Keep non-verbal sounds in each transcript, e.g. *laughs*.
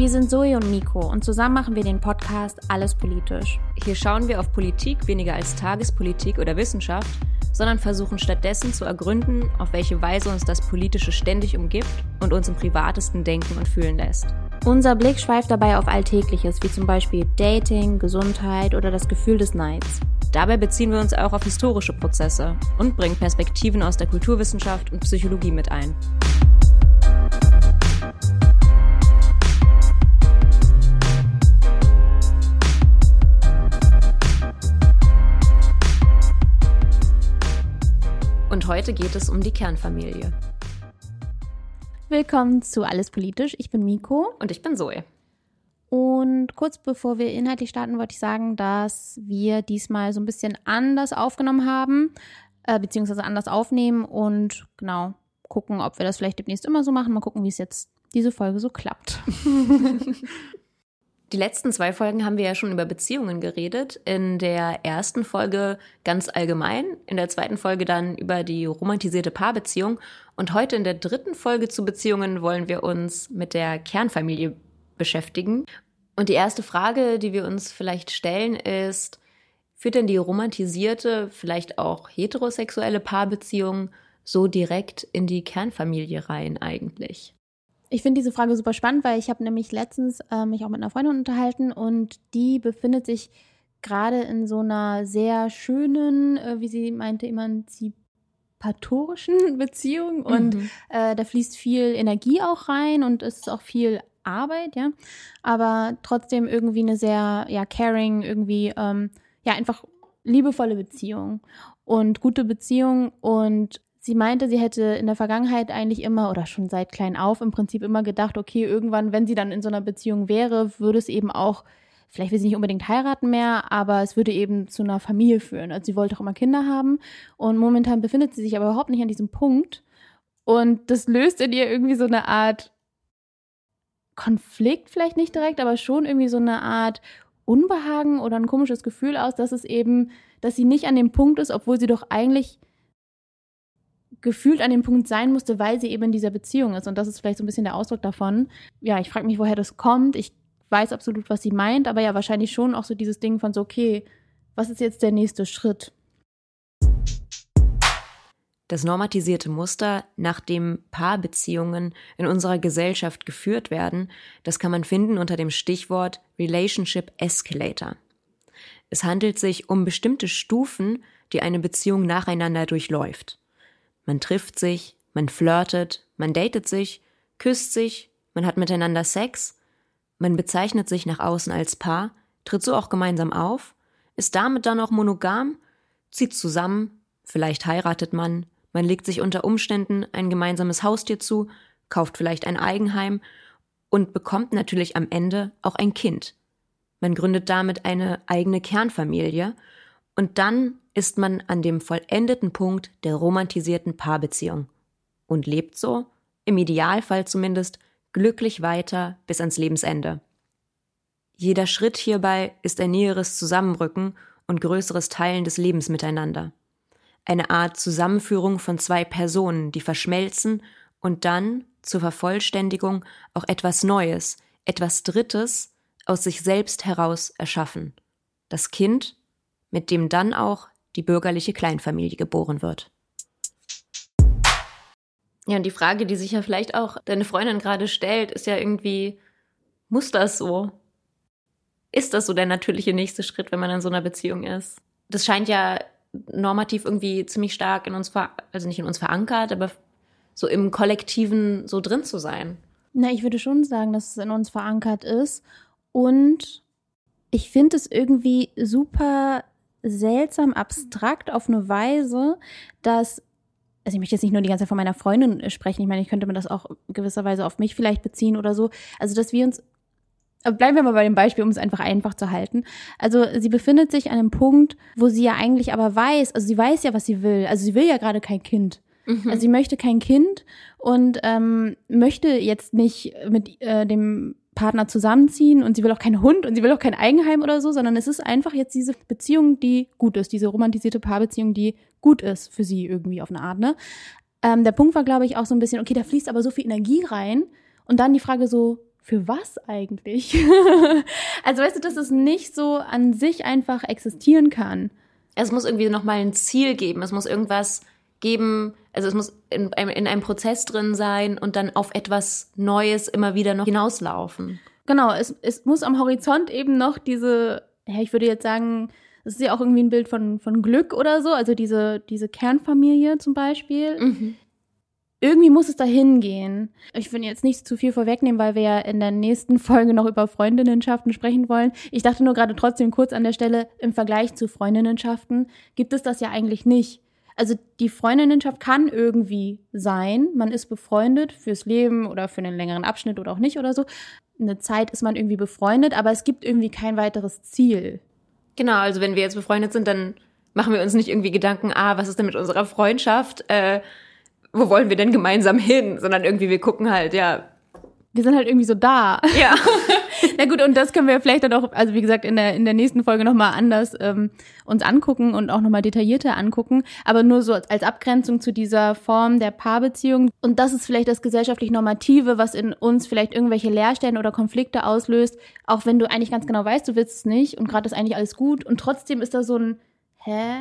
Wir sind Zoe und Nico und zusammen machen wir den Podcast Alles Politisch. Hier schauen wir auf Politik weniger als Tagespolitik oder Wissenschaft, sondern versuchen stattdessen zu ergründen, auf welche Weise uns das Politische ständig umgibt und uns im privatesten denken und fühlen lässt. Unser Blick schweift dabei auf Alltägliches, wie zum Beispiel Dating, Gesundheit oder das Gefühl des Neids. Dabei beziehen wir uns auch auf historische Prozesse und bringen Perspektiven aus der Kulturwissenschaft und Psychologie mit ein. Heute geht es um die Kernfamilie. Willkommen zu Alles Politisch. Ich bin Miko. Und ich bin Zoe. Und kurz bevor wir inhaltlich starten, wollte ich sagen, dass wir diesmal so ein bisschen anders aufgenommen haben, äh, beziehungsweise anders aufnehmen und genau gucken, ob wir das vielleicht demnächst immer so machen. Mal gucken, wie es jetzt diese Folge so klappt. *laughs* Die letzten zwei Folgen haben wir ja schon über Beziehungen geredet. In der ersten Folge ganz allgemein, in der zweiten Folge dann über die romantisierte Paarbeziehung. Und heute in der dritten Folge zu Beziehungen wollen wir uns mit der Kernfamilie beschäftigen. Und die erste Frage, die wir uns vielleicht stellen, ist, führt denn die romantisierte, vielleicht auch heterosexuelle Paarbeziehung so direkt in die Kernfamilie rein eigentlich? Ich finde diese Frage super spannend, weil ich habe nämlich letztens äh, mich auch mit einer Freundin unterhalten und die befindet sich gerade in so einer sehr schönen, äh, wie sie meinte, emanzipatorischen *laughs* Beziehung und mhm. äh, da fließt viel Energie auch rein und es ist auch viel Arbeit, ja, aber trotzdem irgendwie eine sehr, ja, caring, irgendwie, ähm, ja, einfach liebevolle Beziehung und gute Beziehung und Sie meinte, sie hätte in der Vergangenheit eigentlich immer oder schon seit klein auf im Prinzip immer gedacht, okay, irgendwann, wenn sie dann in so einer Beziehung wäre, würde es eben auch, vielleicht will sie nicht unbedingt heiraten mehr, aber es würde eben zu einer Familie führen. Also sie wollte auch immer Kinder haben und momentan befindet sie sich aber überhaupt nicht an diesem Punkt. Und das löst in ihr irgendwie so eine Art Konflikt, vielleicht nicht direkt, aber schon irgendwie so eine Art Unbehagen oder ein komisches Gefühl aus, dass es eben, dass sie nicht an dem Punkt ist, obwohl sie doch eigentlich gefühlt an dem Punkt sein musste, weil sie eben in dieser Beziehung ist. Und das ist vielleicht so ein bisschen der Ausdruck davon. Ja, ich frage mich, woher das kommt. Ich weiß absolut, was sie meint, aber ja, wahrscheinlich schon auch so dieses Ding von so, okay, was ist jetzt der nächste Schritt? Das normatisierte Muster, nach dem Paarbeziehungen in unserer Gesellschaft geführt werden, das kann man finden unter dem Stichwort Relationship Escalator. Es handelt sich um bestimmte Stufen, die eine Beziehung nacheinander durchläuft. Man trifft sich, man flirtet, man datet sich, küsst sich, man hat miteinander Sex, man bezeichnet sich nach außen als Paar, tritt so auch gemeinsam auf, ist damit dann auch monogam, zieht zusammen, vielleicht heiratet man, man legt sich unter Umständen ein gemeinsames Haustier zu, kauft vielleicht ein Eigenheim und bekommt natürlich am Ende auch ein Kind. Man gründet damit eine eigene Kernfamilie und dann ist man an dem vollendeten Punkt der romantisierten Paarbeziehung und lebt so, im Idealfall zumindest, glücklich weiter bis ans Lebensende. Jeder Schritt hierbei ist ein näheres Zusammenrücken und größeres Teilen des Lebens miteinander. Eine Art Zusammenführung von zwei Personen, die verschmelzen und dann zur Vervollständigung auch etwas Neues, etwas Drittes aus sich selbst heraus erschaffen. Das Kind, mit dem dann auch die bürgerliche Kleinfamilie geboren wird. Ja, und die Frage, die sich ja vielleicht auch deine Freundin gerade stellt, ist ja irgendwie, muss das so? Ist das so der natürliche nächste Schritt, wenn man in so einer Beziehung ist? Das scheint ja normativ irgendwie ziemlich stark in uns, also nicht in uns verankert, aber so im Kollektiven so drin zu sein. Na, ich würde schon sagen, dass es in uns verankert ist. Und ich finde es irgendwie super seltsam abstrakt auf eine Weise, dass also ich möchte jetzt nicht nur die ganze Zeit von meiner Freundin sprechen, ich meine, ich könnte mir das auch gewisserweise auf mich vielleicht beziehen oder so. Also, dass wir uns, bleiben wir mal bei dem Beispiel, um es einfach einfach zu halten. Also, sie befindet sich an einem Punkt, wo sie ja eigentlich aber weiß, also sie weiß ja, was sie will. Also, sie will ja gerade kein Kind. Mhm. Also, sie möchte kein Kind und ähm, möchte jetzt nicht mit äh, dem Partner zusammenziehen und sie will auch keinen Hund und sie will auch kein Eigenheim oder so, sondern es ist einfach jetzt diese Beziehung, die gut ist, diese romantisierte Paarbeziehung, die gut ist für sie irgendwie auf eine Art, ne? Ähm, der Punkt war, glaube ich, auch so ein bisschen, okay, da fließt aber so viel Energie rein und dann die Frage so, für was eigentlich? *laughs* also weißt du, dass es nicht so an sich einfach existieren kann. Es muss irgendwie nochmal ein Ziel geben. Es muss irgendwas geben, also es muss in einem, in einem Prozess drin sein und dann auf etwas Neues immer wieder noch hinauslaufen. Genau, es, es muss am Horizont eben noch diese, ja, ich würde jetzt sagen, es ist ja auch irgendwie ein Bild von, von Glück oder so, also diese, diese Kernfamilie zum Beispiel. Mhm. Irgendwie muss es dahin gehen. Ich will jetzt nicht zu viel vorwegnehmen, weil wir ja in der nächsten Folge noch über Freundinnenschaften sprechen wollen. Ich dachte nur gerade trotzdem kurz an der Stelle, im Vergleich zu Freundinnenschaften gibt es das ja eigentlich nicht. Also die Freundinnenschaft kann irgendwie sein, man ist befreundet fürs Leben oder für einen längeren Abschnitt oder auch nicht oder so. Eine Zeit ist man irgendwie befreundet, aber es gibt irgendwie kein weiteres Ziel. Genau, also wenn wir jetzt befreundet sind, dann machen wir uns nicht irgendwie Gedanken, ah, was ist denn mit unserer Freundschaft? Äh, wo wollen wir denn gemeinsam hin? Sondern irgendwie, wir gucken halt, ja. Wir sind halt irgendwie so da. Ja. *laughs* *laughs* Na gut, und das können wir vielleicht dann auch, also wie gesagt, in der, in der nächsten Folge nochmal anders ähm, uns angucken und auch nochmal detaillierter angucken. Aber nur so als Abgrenzung zu dieser Form der Paarbeziehung. Und das ist vielleicht das gesellschaftlich Normative, was in uns vielleicht irgendwelche Leerstellen oder Konflikte auslöst, auch wenn du eigentlich ganz genau weißt, du willst es nicht und gerade ist eigentlich alles gut. Und trotzdem ist da so ein, hä?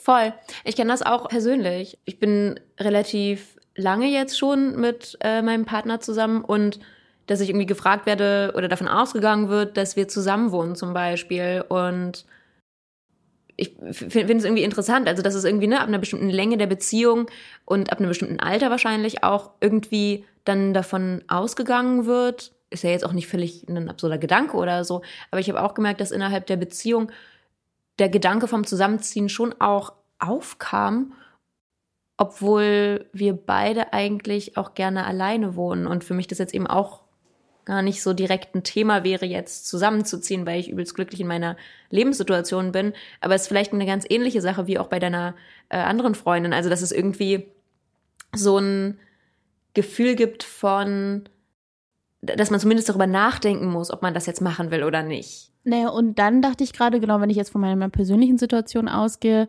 Voll. Ich kenne das auch persönlich. Ich bin relativ lange jetzt schon mit äh, meinem Partner zusammen und dass ich irgendwie gefragt werde oder davon ausgegangen wird, dass wir zusammen wohnen zum Beispiel. Und ich finde es irgendwie interessant, also dass es irgendwie ne, ab einer bestimmten Länge der Beziehung und ab einem bestimmten Alter wahrscheinlich auch irgendwie dann davon ausgegangen wird. Ist ja jetzt auch nicht völlig ein absurder Gedanke oder so, aber ich habe auch gemerkt, dass innerhalb der Beziehung der Gedanke vom Zusammenziehen schon auch aufkam, obwohl wir beide eigentlich auch gerne alleine wohnen und für mich das jetzt eben auch gar nicht so direkt ein Thema wäre, jetzt zusammenzuziehen, weil ich übelst glücklich in meiner Lebenssituation bin. Aber es ist vielleicht eine ganz ähnliche Sache wie auch bei deiner äh, anderen Freundin. Also, dass es irgendwie so ein Gefühl gibt von, dass man zumindest darüber nachdenken muss, ob man das jetzt machen will oder nicht. Naja, und dann dachte ich gerade, genau, wenn ich jetzt von meiner persönlichen Situation ausgehe,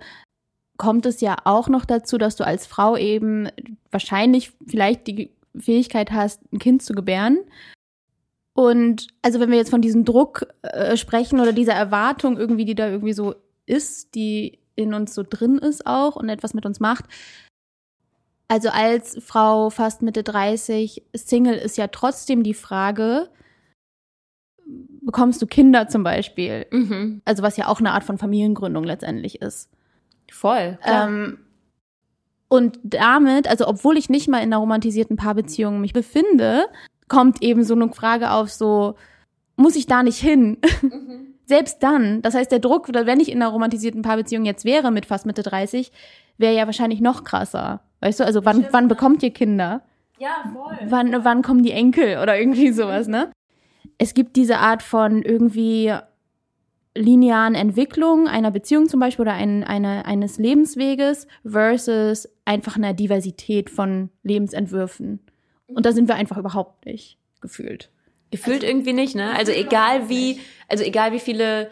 kommt es ja auch noch dazu, dass du als Frau eben wahrscheinlich vielleicht die Fähigkeit hast, ein Kind zu gebären. Und also wenn wir jetzt von diesem Druck äh, sprechen oder dieser Erwartung irgendwie, die da irgendwie so ist, die in uns so drin ist auch und etwas mit uns macht. Also als Frau fast Mitte 30 Single ist ja trotzdem die Frage, bekommst du Kinder zum Beispiel? Mhm. Also was ja auch eine Art von Familiengründung letztendlich ist. Voll. Ähm, und damit, also obwohl ich nicht mal in einer romantisierten Paarbeziehung mich befinde, kommt eben so eine Frage auf, so, muss ich da nicht hin? Mhm. *laughs* Selbst dann, das heißt, der Druck, wenn ich in einer romantisierten Paarbeziehung jetzt wäre mit fast Mitte 30, wäre ja wahrscheinlich noch krasser. Weißt du, also wann, wann bekommt ihr Kinder? Ja, voll. Wann, wann kommen die Enkel oder irgendwie sowas, ne? Es gibt diese Art von irgendwie linearen Entwicklung einer Beziehung zum Beispiel oder ein, eine, eines Lebensweges versus einfach einer Diversität von Lebensentwürfen. Und da sind wir einfach überhaupt nicht gefühlt. Gefühlt also, irgendwie nicht, ne? Also egal wie, also egal wie viele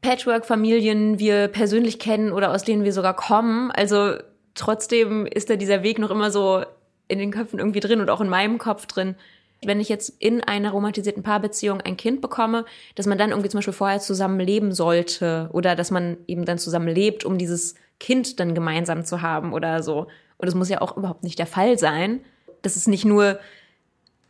Patchwork-Familien wir persönlich kennen oder aus denen wir sogar kommen, also trotzdem ist da dieser Weg noch immer so in den Köpfen irgendwie drin und auch in meinem Kopf drin. Wenn ich jetzt in einer romantisierten Paarbeziehung ein Kind bekomme, dass man dann irgendwie zum Beispiel vorher zusammen leben sollte oder dass man eben dann zusammen lebt, um dieses Kind dann gemeinsam zu haben oder so. Und das muss ja auch überhaupt nicht der Fall sein das ist nicht nur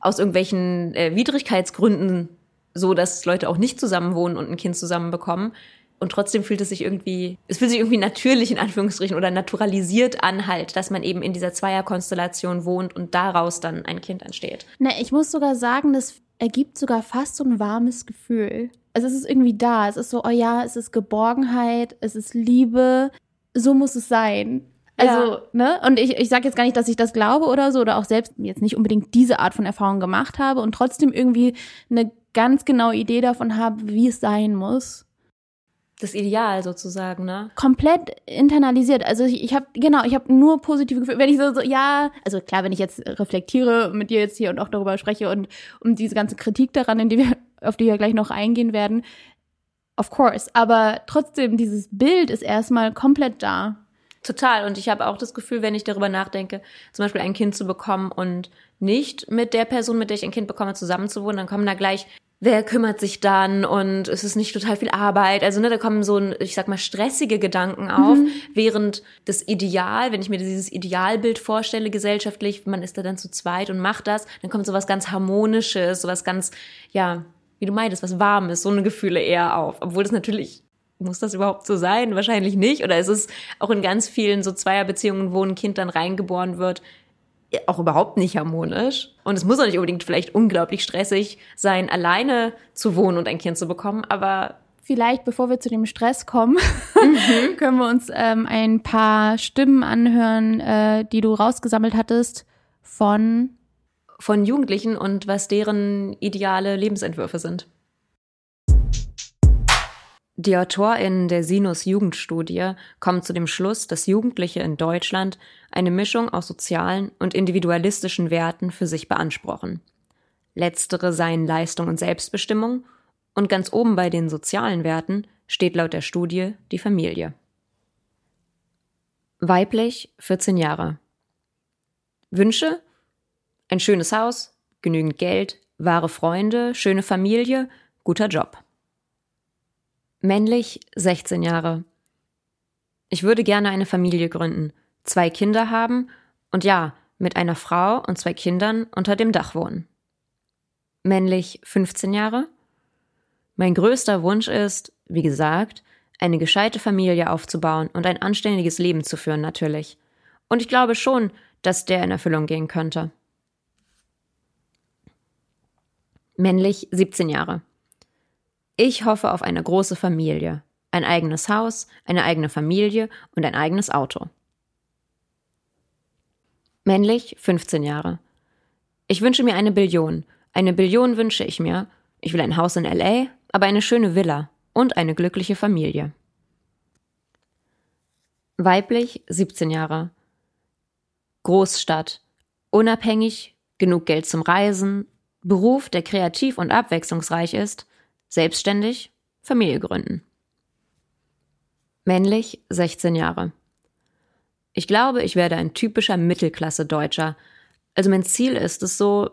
aus irgendwelchen äh, Widrigkeitsgründen so, dass Leute auch nicht zusammen wohnen und ein Kind zusammen bekommen. Und trotzdem fühlt es sich irgendwie, es fühlt sich irgendwie natürlich in Anführungsstrichen oder naturalisiert an halt, dass man eben in dieser Zweierkonstellation wohnt und daraus dann ein Kind entsteht. Na, ich muss sogar sagen, das ergibt sogar fast so ein warmes Gefühl. Also es ist irgendwie da. Es ist so, oh ja, es ist Geborgenheit, es ist Liebe. So muss es sein. Also, ja. ne? Und ich, ich sage jetzt gar nicht, dass ich das glaube oder so, oder auch selbst jetzt nicht unbedingt diese Art von Erfahrung gemacht habe und trotzdem irgendwie eine ganz genaue Idee davon habe, wie es sein muss. Das Ideal sozusagen, ne? Komplett internalisiert. Also ich, ich habe genau, ich habe nur positive Gefühle. Wenn ich so, so ja, also klar, wenn ich jetzt reflektiere mit dir jetzt hier und auch darüber spreche und um diese ganze Kritik daran, in die wir auf die wir gleich noch eingehen werden, of course. Aber trotzdem, dieses Bild ist erstmal komplett da. Total. Und ich habe auch das Gefühl, wenn ich darüber nachdenke, zum Beispiel ein Kind zu bekommen und nicht mit der Person, mit der ich ein Kind bekomme, zusammenzuwohnen, dann kommen da gleich, wer kümmert sich dann und es ist nicht total viel Arbeit. Also ne, da kommen so, ein, ich sag mal, stressige Gedanken auf, mhm. während das Ideal, wenn ich mir dieses Idealbild vorstelle gesellschaftlich, man ist da dann zu zweit und macht das, dann kommt so was ganz Harmonisches, so was ganz, ja, wie du meintest, was Warmes, so eine Gefühle eher auf. Obwohl das natürlich muss das überhaupt so sein? Wahrscheinlich nicht. Oder ist es auch in ganz vielen so Zweierbeziehungen, wo ein Kind dann reingeboren wird, auch überhaupt nicht harmonisch. Und es muss auch nicht unbedingt vielleicht unglaublich stressig sein, alleine zu wohnen und ein Kind zu bekommen, aber Vielleicht, bevor wir zu dem Stress kommen, mhm. *laughs* können wir uns ähm, ein paar Stimmen anhören, äh, die du rausgesammelt hattest von von Jugendlichen und was deren ideale Lebensentwürfe sind. Die AutorInnen der Sinus Jugendstudie kommen zu dem Schluss, dass Jugendliche in Deutschland eine Mischung aus sozialen und individualistischen Werten für sich beanspruchen. Letztere seien Leistung und Selbstbestimmung und ganz oben bei den sozialen Werten steht laut der Studie die Familie. Weiblich 14 Jahre. Wünsche? Ein schönes Haus, genügend Geld, wahre Freunde, schöne Familie, guter Job. Männlich 16 Jahre. Ich würde gerne eine Familie gründen, zwei Kinder haben und ja, mit einer Frau und zwei Kindern unter dem Dach wohnen. Männlich 15 Jahre. Mein größter Wunsch ist, wie gesagt, eine gescheite Familie aufzubauen und ein anständiges Leben zu führen natürlich. Und ich glaube schon, dass der in Erfüllung gehen könnte. Männlich 17 Jahre. Ich hoffe auf eine große Familie, ein eigenes Haus, eine eigene Familie und ein eigenes Auto. Männlich 15 Jahre. Ich wünsche mir eine Billion. Eine Billion wünsche ich mir. Ich will ein Haus in LA, aber eine schöne Villa und eine glückliche Familie. Weiblich 17 Jahre. Großstadt. Unabhängig, genug Geld zum Reisen, Beruf, der kreativ und abwechslungsreich ist, Selbstständig, Familie gründen. Männlich, 16 Jahre. Ich glaube, ich werde ein typischer Mittelklasse-Deutscher. Also mein Ziel ist es so,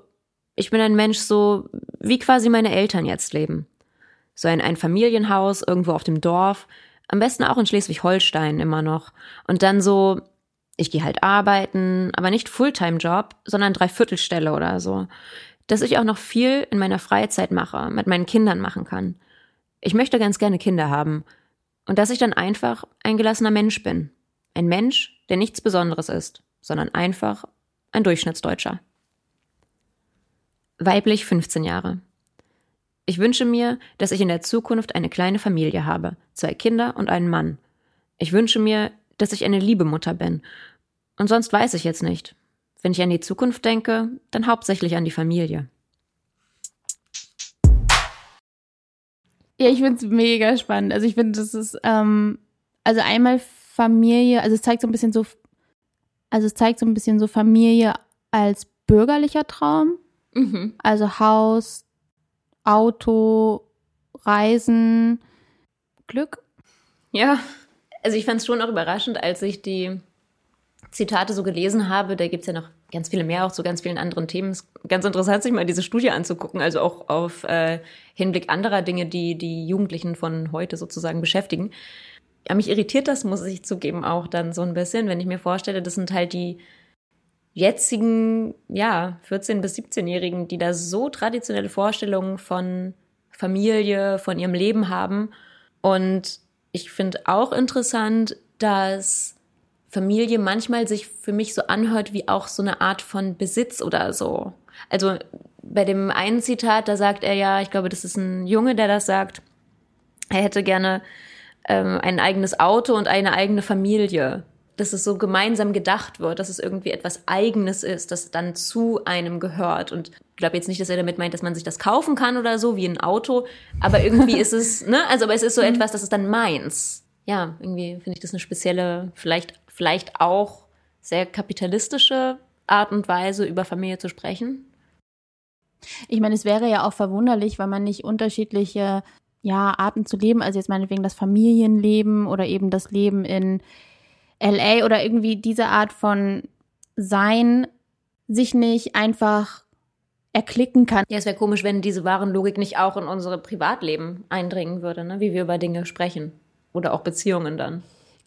ich bin ein Mensch so, wie quasi meine Eltern jetzt leben. So ein Einfamilienhaus irgendwo auf dem Dorf, am besten auch in Schleswig-Holstein immer noch. Und dann so, ich gehe halt arbeiten, aber nicht Fulltime-Job, sondern Dreiviertelstelle oder so dass ich auch noch viel in meiner Freizeit mache, mit meinen Kindern machen kann. Ich möchte ganz gerne Kinder haben und dass ich dann einfach ein gelassener Mensch bin. Ein Mensch, der nichts Besonderes ist, sondern einfach ein Durchschnittsdeutscher. Weiblich 15 Jahre. Ich wünsche mir, dass ich in der Zukunft eine kleine Familie habe, zwei Kinder und einen Mann. Ich wünsche mir, dass ich eine liebe Mutter bin. Und sonst weiß ich jetzt nicht. Wenn ich an die Zukunft denke, dann hauptsächlich an die Familie. Ja, ich finde es mega spannend. Also ich finde, das ist, ähm, also einmal Familie, also es zeigt so ein bisschen so, also es zeigt so ein bisschen so Familie als bürgerlicher Traum. Mhm. Also Haus, Auto, Reisen, Glück. Ja, also ich fand es schon auch überraschend, als ich die Zitate so gelesen habe, da gibt's ja noch ganz viele mehr, auch zu ganz vielen anderen Themen. Es ist ganz interessant, sich mal diese Studie anzugucken, also auch auf äh, Hinblick anderer Dinge, die die Jugendlichen von heute sozusagen beschäftigen. Ja, mich irritiert das, muss ich zugeben, auch dann so ein bisschen, wenn ich mir vorstelle, das sind halt die jetzigen, ja, 14- bis 17-Jährigen, die da so traditionelle Vorstellungen von Familie, von ihrem Leben haben. Und ich finde auch interessant, dass Familie manchmal sich für mich so anhört wie auch so eine Art von Besitz oder so. Also bei dem einen Zitat, da sagt er ja, ich glaube, das ist ein Junge, der das sagt, er hätte gerne ähm, ein eigenes Auto und eine eigene Familie. Dass es so gemeinsam gedacht wird, dass es irgendwie etwas Eigenes ist, das dann zu einem gehört. Und ich glaube jetzt nicht, dass er damit meint, dass man sich das kaufen kann oder so, wie ein Auto. Aber irgendwie ist es, *laughs* ne, also aber es ist so mhm. etwas, das ist dann meins. Ja, irgendwie finde ich das eine spezielle, vielleicht vielleicht auch sehr kapitalistische Art und Weise, über Familie zu sprechen? Ich meine, es wäre ja auch verwunderlich, weil man nicht unterschiedliche ja, Arten zu leben, also jetzt meinetwegen das Familienleben oder eben das Leben in LA oder irgendwie diese Art von Sein sich nicht einfach erklicken kann. Ja, es wäre komisch, wenn diese Warenlogik nicht auch in unsere Privatleben eindringen würde, ne? wie wir über Dinge sprechen. Oder auch Beziehungen dann.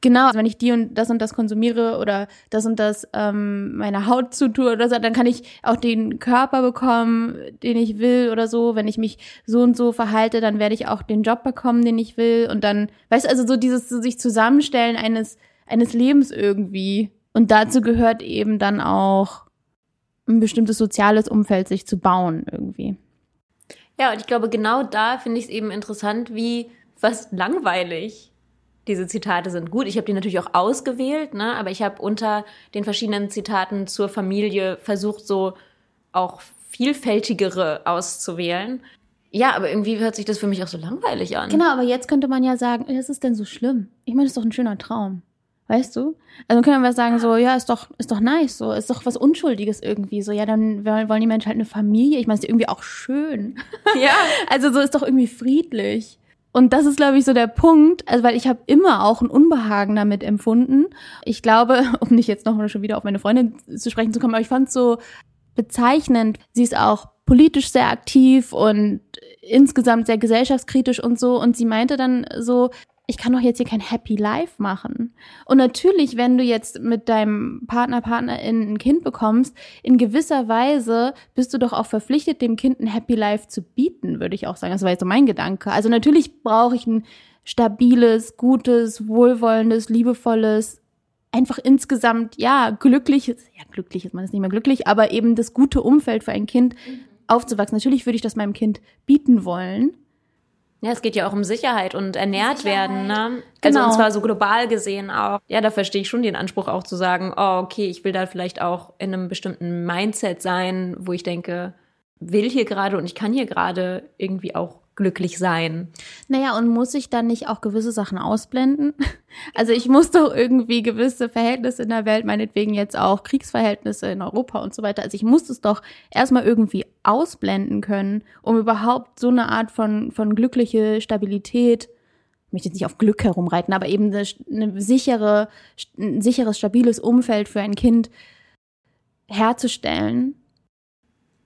Genau, also wenn ich die und das und das konsumiere oder das und das ähm, meiner Haut zutue oder so, dann kann ich auch den Körper bekommen, den ich will oder so. Wenn ich mich so und so verhalte, dann werde ich auch den Job bekommen, den ich will. Und dann, weißt du, also so dieses so sich zusammenstellen eines, eines Lebens irgendwie. Und dazu gehört eben dann auch ein bestimmtes soziales Umfeld sich zu bauen irgendwie. Ja, und ich glaube, genau da finde ich es eben interessant, wie fast langweilig diese Zitate sind. Gut, ich habe die natürlich auch ausgewählt, ne? aber ich habe unter den verschiedenen Zitaten zur Familie versucht, so auch vielfältigere auszuwählen. Ja, aber irgendwie hört sich das für mich auch so langweilig an. Genau, aber jetzt könnte man ja sagen, ist es denn so schlimm? Ich meine, das ist doch ein schöner Traum. Weißt du? Also können wir sagen so, ja, ist doch, ist doch nice, so, ist doch was Unschuldiges irgendwie, so, ja, dann wollen die Menschen halt eine Familie. Ich meine, ist irgendwie auch schön. *laughs* Ja. also so ist doch irgendwie friedlich. Und das ist, glaube ich, so der Punkt, also weil ich habe immer auch ein Unbehagen damit empfunden. Ich glaube, *laughs* um nicht jetzt nochmal schon wieder auf meine Freundin zu sprechen zu kommen, aber ich fand es so bezeichnend. Sie ist auch politisch sehr aktiv und insgesamt sehr gesellschaftskritisch und so. Und sie meinte dann so, ich kann doch jetzt hier kein Happy Life machen. Und natürlich, wenn du jetzt mit deinem Partner, Partnerin ein Kind bekommst, in gewisser Weise bist du doch auch verpflichtet, dem Kind ein Happy Life zu bieten, würde ich auch sagen. Das war jetzt so mein Gedanke. Also natürlich brauche ich ein stabiles, gutes, wohlwollendes, liebevolles, einfach insgesamt, ja, glückliches, ja, glücklich ist man ist nicht mehr glücklich, aber eben das gute Umfeld für ein Kind aufzuwachsen. Natürlich würde ich das meinem Kind bieten wollen. Ja, es geht ja auch um Sicherheit und ernährt Sicherheit. werden, ne? Also genau. und zwar so global gesehen auch. Ja, da verstehe ich schon den Anspruch auch zu sagen, oh, okay, ich will da vielleicht auch in einem bestimmten Mindset sein, wo ich denke, will hier gerade und ich kann hier gerade irgendwie auch glücklich sein. Naja, und muss ich dann nicht auch gewisse Sachen ausblenden? *laughs* Also ich muss doch irgendwie gewisse Verhältnisse in der Welt, meinetwegen jetzt auch Kriegsverhältnisse in Europa und so weiter. Also ich muss es doch erstmal irgendwie ausblenden können, um überhaupt so eine Art von, von glückliche Stabilität, ich möchte jetzt nicht auf Glück herumreiten, aber eben eine, eine sichere, ein sicheres, stabiles Umfeld für ein Kind herzustellen.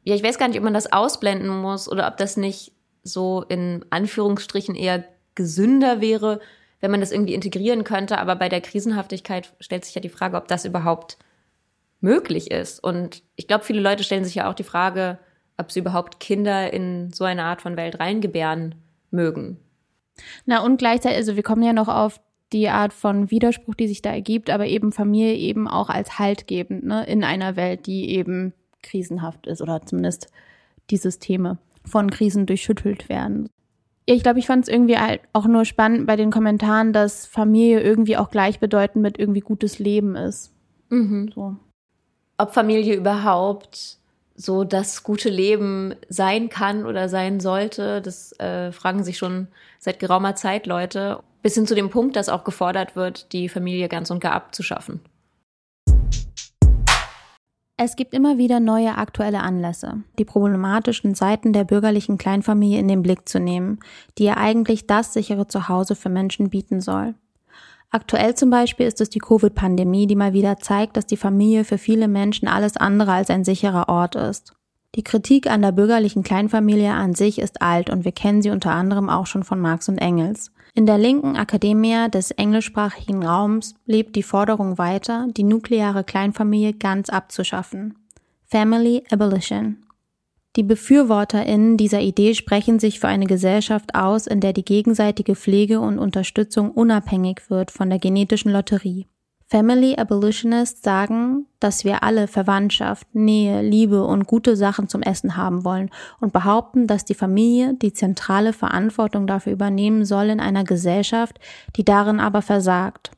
Ja, ich weiß gar nicht, ob man das ausblenden muss oder ob das nicht so in Anführungsstrichen eher gesünder wäre, wenn man das irgendwie integrieren könnte. Aber bei der Krisenhaftigkeit stellt sich ja die Frage, ob das überhaupt möglich ist. Und ich glaube, viele Leute stellen sich ja auch die Frage, ob sie überhaupt Kinder in so eine Art von Welt reingebären mögen. Na und gleichzeitig, also wir kommen ja noch auf die Art von Widerspruch, die sich da ergibt, aber eben Familie eben auch als haltgebend ne, in einer Welt, die eben krisenhaft ist oder zumindest die Systeme von Krisen durchschüttelt werden. Ich glaube, ich fand es irgendwie halt auch nur spannend bei den Kommentaren, dass Familie irgendwie auch gleichbedeutend mit irgendwie gutes Leben ist. Mhm. So. Ob Familie überhaupt so das gute Leben sein kann oder sein sollte, das äh, fragen sich schon seit geraumer Zeit Leute. Bis hin zu dem Punkt, dass auch gefordert wird, die Familie ganz und gar abzuschaffen. Es gibt immer wieder neue aktuelle Anlässe, die problematischen Seiten der bürgerlichen Kleinfamilie in den Blick zu nehmen, die ja eigentlich das sichere Zuhause für Menschen bieten soll. Aktuell zum Beispiel ist es die Covid-Pandemie, die mal wieder zeigt, dass die Familie für viele Menschen alles andere als ein sicherer Ort ist. Die Kritik an der bürgerlichen Kleinfamilie an sich ist alt und wir kennen sie unter anderem auch schon von Marx und Engels. In der linken Akademie des englischsprachigen Raums lebt die Forderung weiter, die nukleare Kleinfamilie ganz abzuschaffen. Family Abolition. Die BefürworterInnen dieser Idee sprechen sich für eine Gesellschaft aus, in der die gegenseitige Pflege und Unterstützung unabhängig wird von der genetischen Lotterie. Family Abolitionists sagen, dass wir alle Verwandtschaft, Nähe, Liebe und gute Sachen zum Essen haben wollen und behaupten, dass die Familie die zentrale Verantwortung dafür übernehmen soll in einer Gesellschaft, die darin aber versagt.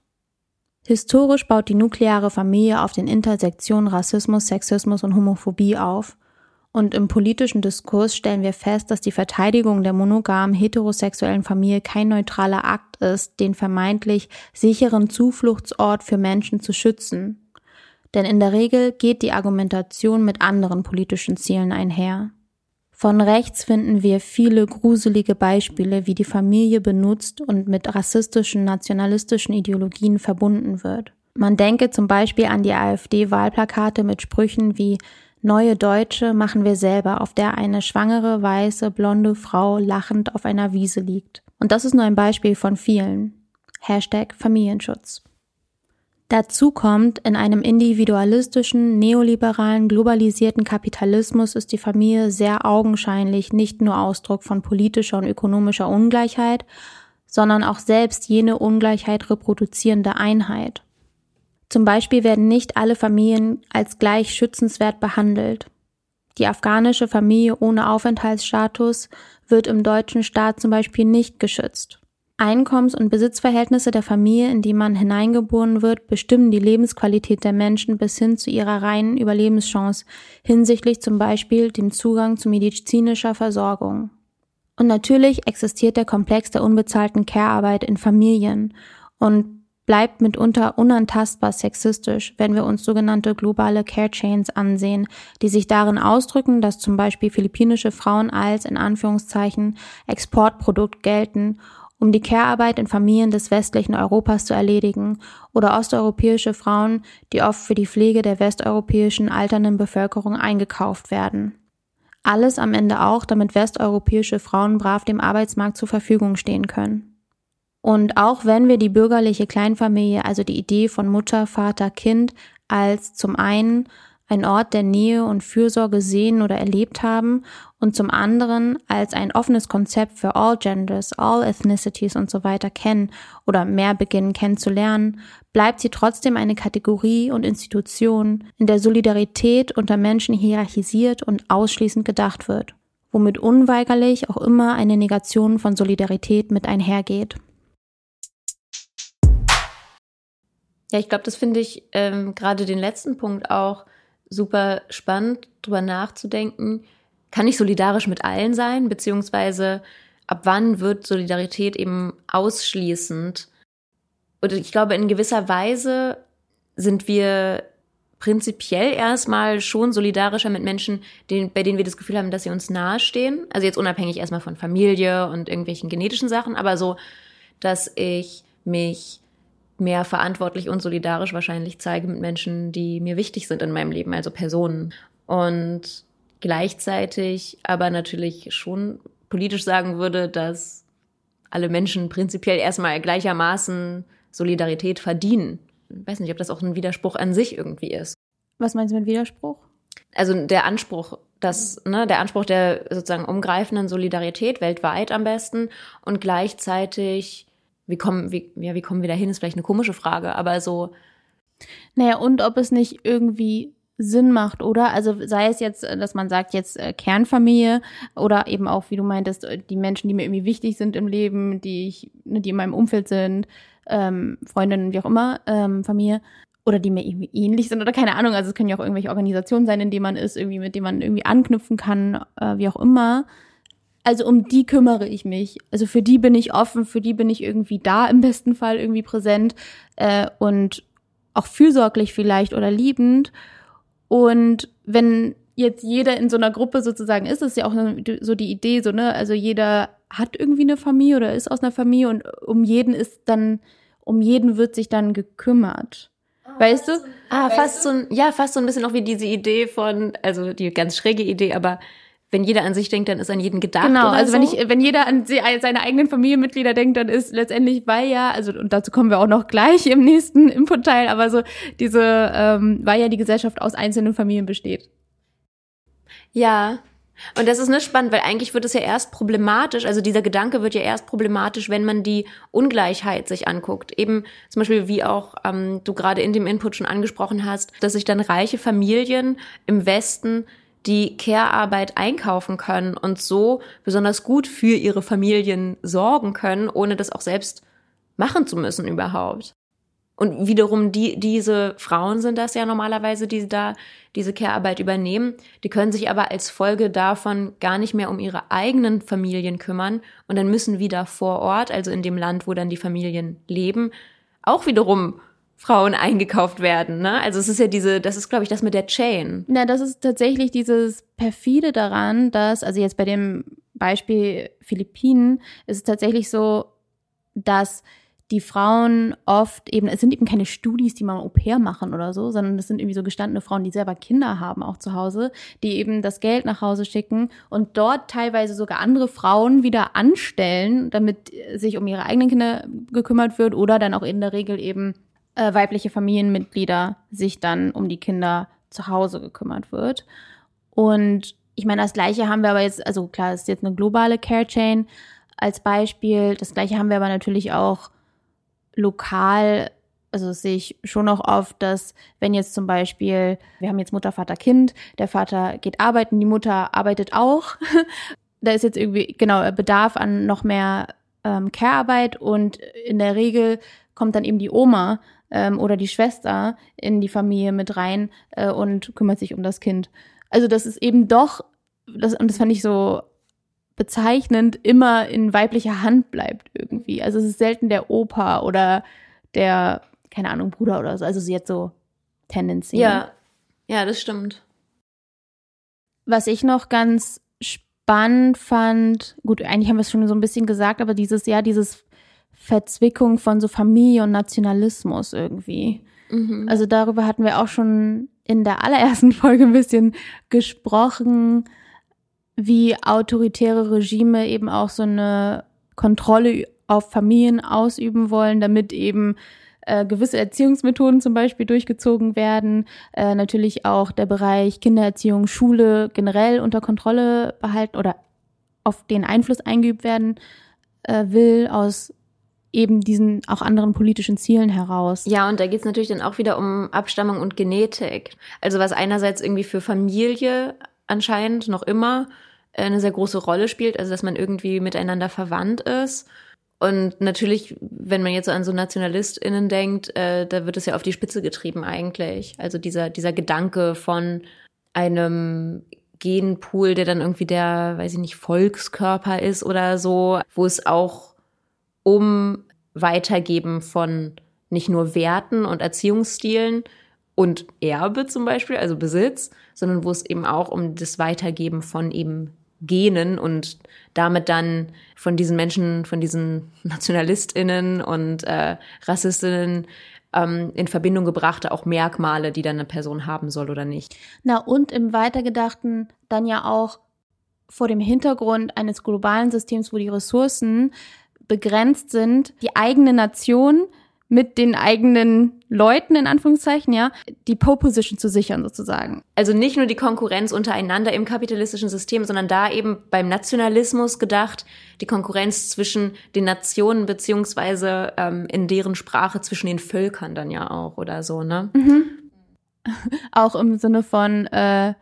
Historisch baut die nukleare Familie auf den Intersektionen Rassismus, Sexismus und Homophobie auf und im politischen Diskurs stellen wir fest, dass die Verteidigung der monogamen heterosexuellen Familie kein neutraler Akt ist, den vermeintlich sicheren Zufluchtsort für Menschen zu schützen. Denn in der Regel geht die Argumentation mit anderen politischen Zielen einher. Von rechts finden wir viele gruselige Beispiele, wie die Familie benutzt und mit rassistischen, nationalistischen Ideologien verbunden wird. Man denke zum Beispiel an die AfD-Wahlplakate mit Sprüchen wie Neue Deutsche machen wir selber, auf der eine schwangere, weiße, blonde Frau lachend auf einer Wiese liegt. Und das ist nur ein Beispiel von vielen. Hashtag Familienschutz. Dazu kommt, in einem individualistischen, neoliberalen, globalisierten Kapitalismus ist die Familie sehr augenscheinlich nicht nur Ausdruck von politischer und ökonomischer Ungleichheit, sondern auch selbst jene Ungleichheit reproduzierende Einheit. Zum Beispiel werden nicht alle Familien als gleich schützenswert behandelt. Die afghanische Familie ohne Aufenthaltsstatus wird im deutschen Staat zum Beispiel nicht geschützt. Einkommens- und Besitzverhältnisse der Familie, in die man hineingeboren wird, bestimmen die Lebensqualität der Menschen bis hin zu ihrer reinen Überlebenschance hinsichtlich zum Beispiel dem Zugang zu medizinischer Versorgung. Und natürlich existiert der Komplex der unbezahlten Care-Arbeit in Familien und bleibt mitunter unantastbar sexistisch, wenn wir uns sogenannte globale Care Chains ansehen, die sich darin ausdrücken, dass zum Beispiel philippinische Frauen als in Anführungszeichen Exportprodukt gelten um die Care-Arbeit in Familien des westlichen Europas zu erledigen, oder osteuropäische Frauen, die oft für die Pflege der westeuropäischen alternden Bevölkerung eingekauft werden. Alles am Ende auch, damit westeuropäische Frauen brav dem Arbeitsmarkt zur Verfügung stehen können. Und auch wenn wir die bürgerliche Kleinfamilie, also die Idee von Mutter, Vater, Kind, als zum einen ein Ort der Nähe und Fürsorge sehen oder erlebt haben und zum anderen als ein offenes Konzept für all genders, all ethnicities und so weiter kennen oder mehr beginnen kennenzulernen, bleibt sie trotzdem eine Kategorie und Institution, in der Solidarität unter Menschen hierarchisiert und ausschließend gedacht wird, womit unweigerlich auch immer eine Negation von Solidarität mit einhergeht. Ja, ich glaube, das finde ich ähm, gerade den letzten Punkt auch super spannend, drüber nachzudenken. Kann ich solidarisch mit allen sein? Beziehungsweise ab wann wird Solidarität eben ausschließend? Und ich glaube, in gewisser Weise sind wir prinzipiell erstmal schon solidarischer mit Menschen, denen, bei denen wir das Gefühl haben, dass sie uns nahestehen. Also jetzt unabhängig erstmal von Familie und irgendwelchen genetischen Sachen, aber so, dass ich mich mehr verantwortlich und solidarisch wahrscheinlich zeige mit Menschen, die mir wichtig sind in meinem Leben, also Personen. Und gleichzeitig aber natürlich schon politisch sagen würde, dass alle Menschen prinzipiell erstmal gleichermaßen Solidarität verdienen. Ich weiß nicht, ob das auch ein Widerspruch an sich irgendwie ist. Was meinst du mit Widerspruch? Also der Anspruch, dass, ne, der Anspruch der sozusagen umgreifenden Solidarität weltweit am besten und gleichzeitig wie kommen, wie, ja, wie kommen wir da hin, ist vielleicht eine komische Frage, aber so. Naja, und ob es nicht irgendwie Sinn macht, oder? Also sei es jetzt, dass man sagt, jetzt äh, Kernfamilie oder eben auch, wie du meintest, die Menschen, die mir irgendwie wichtig sind im Leben, die ich, ne, die in meinem Umfeld sind, ähm, Freundinnen, wie auch immer, ähm, Familie, oder die mir irgendwie ähnlich sind oder keine Ahnung. Also es können ja auch irgendwelche Organisationen sein, in denen man ist, irgendwie, mit denen man irgendwie anknüpfen kann, äh, wie auch immer also um die kümmere ich mich. Also für die bin ich offen, für die bin ich irgendwie da, im besten Fall irgendwie präsent äh, und auch fürsorglich vielleicht oder liebend. Und wenn jetzt jeder in so einer Gruppe sozusagen ist, ist ja auch so die Idee, so, ne, also jeder hat irgendwie eine Familie oder ist aus einer Familie und um jeden ist dann, um jeden wird sich dann gekümmert. Oh, weißt du? Ah, weißt fast du? so ein, ja, fast so ein bisschen auch wie diese Idee von, also die ganz schräge Idee, aber wenn jeder an sich denkt, dann ist an jeden gedacht. Genau, also so. wenn ich, wenn jeder an seine eigenen Familienmitglieder denkt, dann ist letztendlich, weil ja, also und dazu kommen wir auch noch gleich im nächsten *laughs* Input-Teil, aber so diese, ähm, weil ja die Gesellschaft aus einzelnen Familien besteht. Ja. Und das ist nicht spannend, weil eigentlich wird es ja erst problematisch, also dieser Gedanke wird ja erst problematisch, wenn man die Ungleichheit sich anguckt. Eben zum Beispiel, wie auch ähm, du gerade in dem Input schon angesprochen hast, dass sich dann reiche Familien im Westen die Care-Arbeit einkaufen können und so besonders gut für ihre Familien sorgen können, ohne das auch selbst machen zu müssen überhaupt. Und wiederum die, diese Frauen sind das ja normalerweise, die da diese Care-Arbeit übernehmen. Die können sich aber als Folge davon gar nicht mehr um ihre eigenen Familien kümmern und dann müssen wieder vor Ort, also in dem Land, wo dann die Familien leben, auch wiederum Frauen eingekauft werden. Ne? Also es ist ja diese, das ist, glaube ich, das mit der Chain. Na, das ist tatsächlich dieses perfide daran, dass, also jetzt bei dem Beispiel Philippinen ist es tatsächlich so, dass die Frauen oft eben, es sind eben keine Studis, die mal Au pair machen oder so, sondern es sind irgendwie so gestandene Frauen, die selber Kinder haben, auch zu Hause, die eben das Geld nach Hause schicken und dort teilweise sogar andere Frauen wieder anstellen, damit sich um ihre eigenen Kinder gekümmert wird oder dann auch in der Regel eben äh, weibliche Familienmitglieder sich dann um die Kinder zu Hause gekümmert wird. Und ich meine, das Gleiche haben wir aber jetzt, also klar, es ist jetzt eine globale Care Chain als Beispiel. Das Gleiche haben wir aber natürlich auch lokal, also das sehe ich schon noch oft, dass wenn jetzt zum Beispiel, wir haben jetzt Mutter, Vater, Kind, der Vater geht arbeiten, die Mutter arbeitet auch. *laughs* da ist jetzt irgendwie, genau, Bedarf an noch mehr ähm, Care-Arbeit und in der Regel kommt dann eben die Oma ähm, oder die Schwester in die Familie mit rein äh, und kümmert sich um das Kind. Also das ist eben doch, das, und das fand ich so bezeichnend, immer in weiblicher Hand bleibt irgendwie. Also es ist selten der Opa oder der, keine Ahnung, Bruder oder so. Also sie hat so tendenziell. Ja, ja, das stimmt. Was ich noch ganz spannend fand, gut, eigentlich haben wir es schon so ein bisschen gesagt, aber dieses Jahr, dieses Verzwickung von so Familie und Nationalismus irgendwie. Mhm. Also darüber hatten wir auch schon in der allerersten *laughs* Folge ein bisschen gesprochen, wie autoritäre Regime eben auch so eine Kontrolle auf Familien ausüben wollen, damit eben äh, gewisse Erziehungsmethoden zum Beispiel durchgezogen werden. Äh, natürlich auch der Bereich Kindererziehung, Schule generell unter Kontrolle behalten oder auf den Einfluss eingeübt werden äh, will aus eben diesen auch anderen politischen Zielen heraus. Ja, und da geht es natürlich dann auch wieder um Abstammung und Genetik. Also was einerseits irgendwie für Familie anscheinend noch immer äh, eine sehr große Rolle spielt, also dass man irgendwie miteinander verwandt ist. Und natürlich, wenn man jetzt so an so NationalistInnen denkt, äh, da wird es ja auf die Spitze getrieben eigentlich. Also dieser, dieser Gedanke von einem Genpool, der dann irgendwie der, weiß ich nicht, Volkskörper ist oder so, wo es auch um Weitergeben von nicht nur Werten und Erziehungsstilen und Erbe zum Beispiel, also Besitz, sondern wo es eben auch um das Weitergeben von eben Genen und damit dann von diesen Menschen, von diesen *laughs* NationalistInnen und äh, RassistInnen ähm, in Verbindung gebrachte auch Merkmale, die dann eine Person haben soll oder nicht. Na, und im Weitergedachten dann ja auch vor dem Hintergrund eines globalen Systems, wo die Ressourcen begrenzt sind, die eigene Nation mit den eigenen Leuten, in Anführungszeichen, ja, die Pole-Position zu sichern sozusagen. Also nicht nur die Konkurrenz untereinander im kapitalistischen System, sondern da eben beim Nationalismus gedacht, die Konkurrenz zwischen den Nationen beziehungsweise ähm, in deren Sprache zwischen den Völkern dann ja auch oder so, ne? Mhm. *laughs* Auch im Sinne von, äh,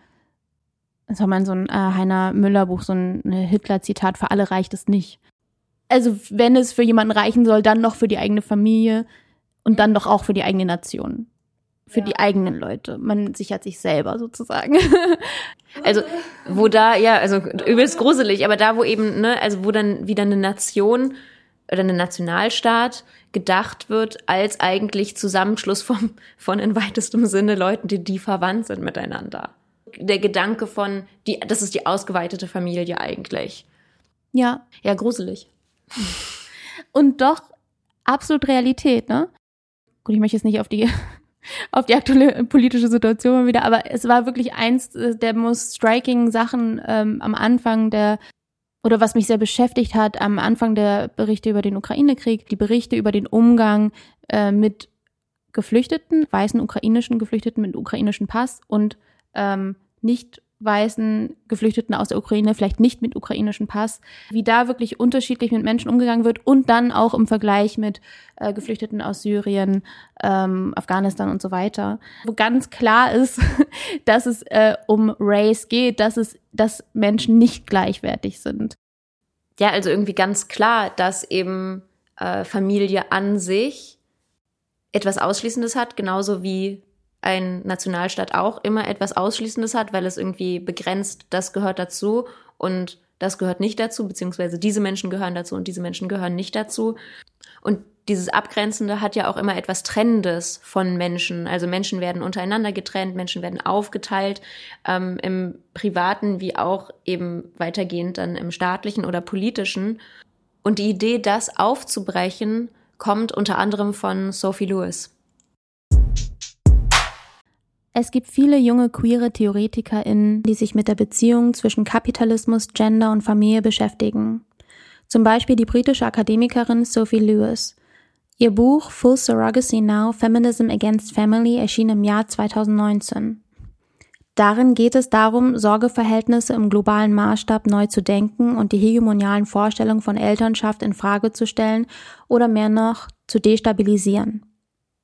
das war mal so ein äh, Heiner Müller Buch, so ein Hitler-Zitat, für alle reicht es nicht also wenn es für jemanden reichen soll, dann noch für die eigene Familie und dann doch auch für die eigene Nation. Für ja. die eigenen Leute. Man sichert sich selber sozusagen. *laughs* Also, wo da, ja, also übelst gruselig, aber da, wo eben, ne, also wo dann wieder eine Nation oder eine Nationalstaat gedacht wird als eigentlich Zusammenschluss vom, von in weitestem Sinne Leuten, die, die verwandt sind miteinander. Der Gedanke von, die, das ist die ausgeweitete Familie eigentlich. Ja. Ja, gruselig. *laughs* Und doch absolut Realität, ne? Gut, ich möchte jetzt nicht auf die *laughs* auf die aktuelle politische Situation wieder, aber es war wirklich eins der most striking Sachen ähm, am Anfang der oder was mich sehr beschäftigt hat am Anfang der Berichte über den Ukraine-Krieg, die Berichte über den Umgang äh, mit Geflüchteten, weißen ukrainischen Geflüchteten mit ukrainischem Pass und ähm, nicht weißen Geflüchteten aus der Ukraine, vielleicht nicht mit ukrainischem Pass, wie da wirklich unterschiedlich mit Menschen umgegangen wird und dann auch im Vergleich mit äh, Geflüchteten aus Syrien, ähm, Afghanistan und so weiter, wo ganz klar ist, *laughs* dass es äh, um Race geht, dass es, dass Menschen nicht gleichwertig sind. Ja, also irgendwie ganz klar, dass eben äh, Familie an sich etwas Ausschließendes hat, genauso wie ein Nationalstaat auch immer etwas Ausschließendes hat, weil es irgendwie begrenzt, das gehört dazu und das gehört nicht dazu, beziehungsweise diese Menschen gehören dazu und diese Menschen gehören nicht dazu. Und dieses Abgrenzende hat ja auch immer etwas Trennendes von Menschen. Also Menschen werden untereinander getrennt, Menschen werden aufgeteilt, ähm, im privaten wie auch eben weitergehend dann im staatlichen oder politischen. Und die Idee, das aufzubrechen, kommt unter anderem von Sophie Lewis. Es gibt viele junge queere TheoretikerInnen, die sich mit der Beziehung zwischen Kapitalismus, Gender und Familie beschäftigen. Zum Beispiel die britische Akademikerin Sophie Lewis. Ihr Buch Full Surrogacy Now Feminism Against Family erschien im Jahr 2019. Darin geht es darum, Sorgeverhältnisse im globalen Maßstab neu zu denken und die hegemonialen Vorstellungen von Elternschaft in Frage zu stellen oder mehr noch zu destabilisieren.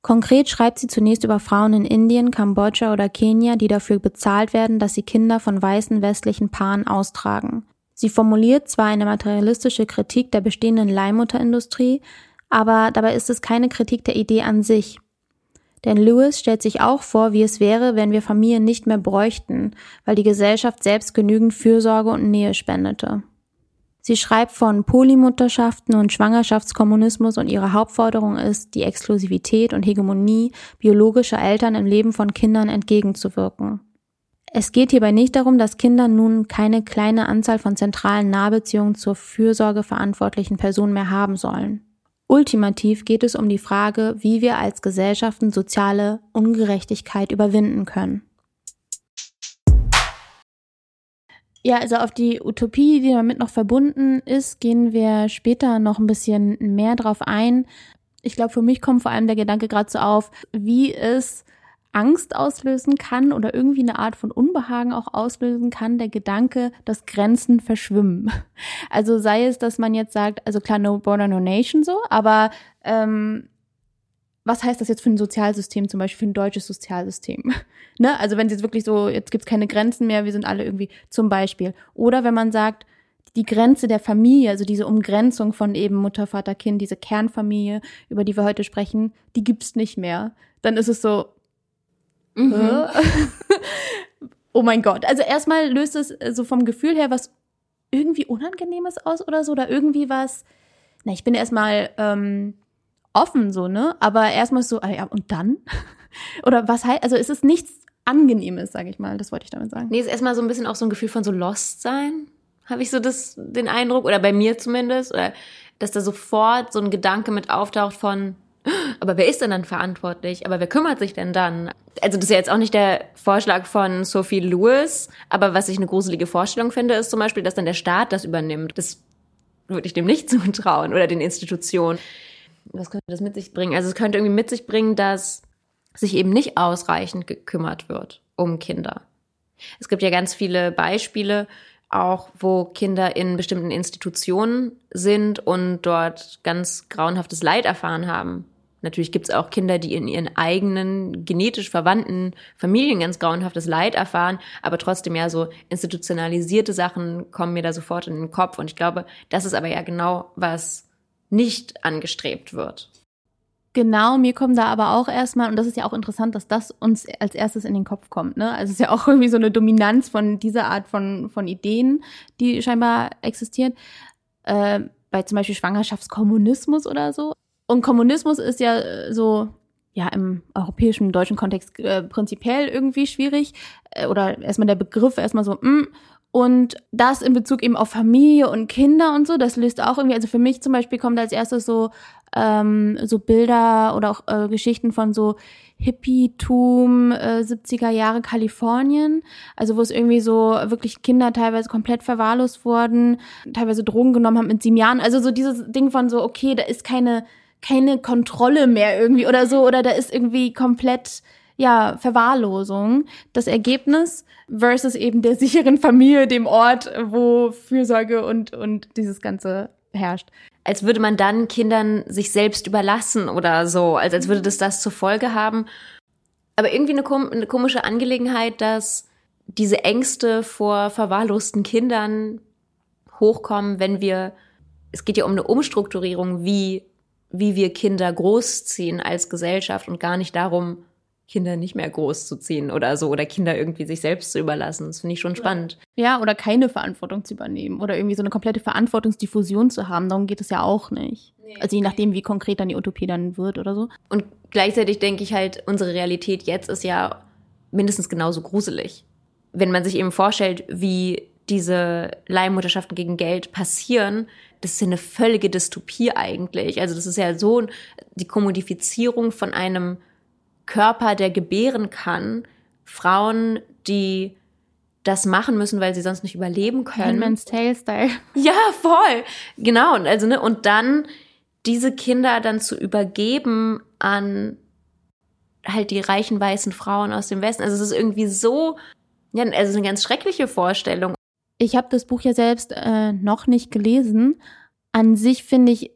Konkret schreibt sie zunächst über Frauen in Indien, Kambodscha oder Kenia, die dafür bezahlt werden, dass sie Kinder von weißen westlichen Paaren austragen. Sie formuliert zwar eine materialistische Kritik der bestehenden Leihmutterindustrie, aber dabei ist es keine Kritik der Idee an sich. Denn Lewis stellt sich auch vor, wie es wäre, wenn wir Familien nicht mehr bräuchten, weil die Gesellschaft selbst genügend Fürsorge und Nähe spendete. Sie schreibt von Polymutterschaften und Schwangerschaftskommunismus und ihre Hauptforderung ist, die Exklusivität und Hegemonie biologischer Eltern im Leben von Kindern entgegenzuwirken. Es geht hierbei nicht darum, dass Kinder nun keine kleine Anzahl von zentralen Nahbeziehungen zur Fürsorge verantwortlichen Personen mehr haben sollen. Ultimativ geht es um die Frage, wie wir als Gesellschaften soziale Ungerechtigkeit überwinden können. Ja, also auf die Utopie, die damit noch verbunden ist, gehen wir später noch ein bisschen mehr drauf ein. Ich glaube, für mich kommt vor allem der Gedanke gerade so auf, wie es Angst auslösen kann oder irgendwie eine Art von Unbehagen auch auslösen kann, der Gedanke, dass Grenzen verschwimmen. Also sei es, dass man jetzt sagt, also klar, no border, no nation so, aber ähm, was heißt das jetzt für ein Sozialsystem, zum Beispiel für ein deutsches Sozialsystem? *laughs* ne? Also wenn es jetzt wirklich so, jetzt gibt's keine Grenzen mehr, wir sind alle irgendwie zum Beispiel. Oder wenn man sagt, die Grenze der Familie, also diese Umgrenzung von eben Mutter, Vater, Kind, diese Kernfamilie, über die wir heute sprechen, die gibt's nicht mehr. Dann ist es so, mhm. äh? *laughs* oh mein Gott. Also erstmal löst es so vom Gefühl her was irgendwie Unangenehmes aus oder so, oder irgendwie was, na, ich bin erstmal, ähm, offen so, ne? Aber erstmal so, ah ja, und dann? *laughs* Oder was heißt, also ist es nichts Angenehmes, sage ich mal, das wollte ich damit sagen. Nee, ist erstmal so ein bisschen auch so ein Gefühl von so Lost sein, habe ich so das, den Eindruck, oder bei mir zumindest, oder dass da sofort so ein Gedanke mit auftaucht von, *gasps* aber wer ist denn dann verantwortlich? Aber wer kümmert sich denn dann? Also das ist ja jetzt auch nicht der Vorschlag von Sophie Lewis, aber was ich eine gruselige Vorstellung finde, ist zum Beispiel, dass dann der Staat das übernimmt. Das würde ich dem nicht *laughs* zutrauen oder den Institutionen was könnte das mit sich bringen? Also es könnte irgendwie mit sich bringen, dass sich eben nicht ausreichend gekümmert wird um Kinder. Es gibt ja ganz viele Beispiele, auch wo Kinder in bestimmten Institutionen sind und dort ganz grauenhaftes Leid erfahren haben. Natürlich gibt es auch Kinder, die in ihren eigenen genetisch verwandten Familien ganz grauenhaftes Leid erfahren, aber trotzdem ja so institutionalisierte Sachen kommen mir da sofort in den Kopf. Und ich glaube, das ist aber ja genau, was nicht angestrebt wird. Genau, mir kommen da aber auch erstmal, und das ist ja auch interessant, dass das uns als erstes in den Kopf kommt. Ne? Also es ist ja auch *laughs* irgendwie so eine Dominanz von dieser Art von, von Ideen, die scheinbar existiert. Äh, bei zum Beispiel Schwangerschaftskommunismus oder so. Und Kommunismus ist ja äh, so, ja, im europäischen, deutschen Kontext äh, prinzipiell irgendwie schwierig. Äh, oder erstmal der Begriff erstmal so, mh, mm, und das in Bezug eben auf Familie und Kinder und so, das löst auch irgendwie, also für mich zum Beispiel kommt als erstes so, ähm, so Bilder oder auch äh, Geschichten von so Hippietum, äh, 70er Jahre Kalifornien, also wo es irgendwie so wirklich Kinder teilweise komplett verwahrlost wurden, teilweise Drogen genommen haben mit sieben Jahren, also so dieses Ding von so, okay, da ist keine, keine Kontrolle mehr irgendwie oder so, oder da ist irgendwie komplett ja, Verwahrlosung das Ergebnis versus eben der *laughs* sicheren Familie, dem Ort, wo Fürsorge und, und dieses Ganze herrscht. Als würde man dann Kindern sich selbst überlassen oder so, als, als würde das das zur Folge haben. Aber irgendwie eine, kom eine komische Angelegenheit, dass diese Ängste vor verwahrlosten Kindern hochkommen, wenn wir, es geht ja um eine Umstrukturierung, wie, wie wir Kinder großziehen als Gesellschaft und gar nicht darum, Kinder nicht mehr groß zu ziehen oder so oder Kinder irgendwie sich selbst zu überlassen. Das finde ich schon spannend. Ja, oder keine Verantwortung zu übernehmen oder irgendwie so eine komplette Verantwortungsdiffusion zu haben. Darum geht es ja auch nicht. Nee, also je nachdem, wie konkret dann die Utopie dann wird oder so. Und gleichzeitig denke ich halt, unsere Realität jetzt ist ja mindestens genauso gruselig. Wenn man sich eben vorstellt, wie diese Leihmutterschaften gegen Geld passieren, das ist ja eine völlige Dystopie eigentlich. Also das ist ja so die Kommodifizierung von einem Körper, der gebären kann. Frauen, die das machen müssen, weil sie sonst nicht überleben können. Handman's Tale Style. Ja, voll. Genau. Und also, ne, und dann diese Kinder dann zu übergeben an halt die reichen weißen Frauen aus dem Westen. Also es ist irgendwie so, ja, also eine ganz schreckliche Vorstellung. Ich habe das Buch ja selbst äh, noch nicht gelesen. An sich finde ich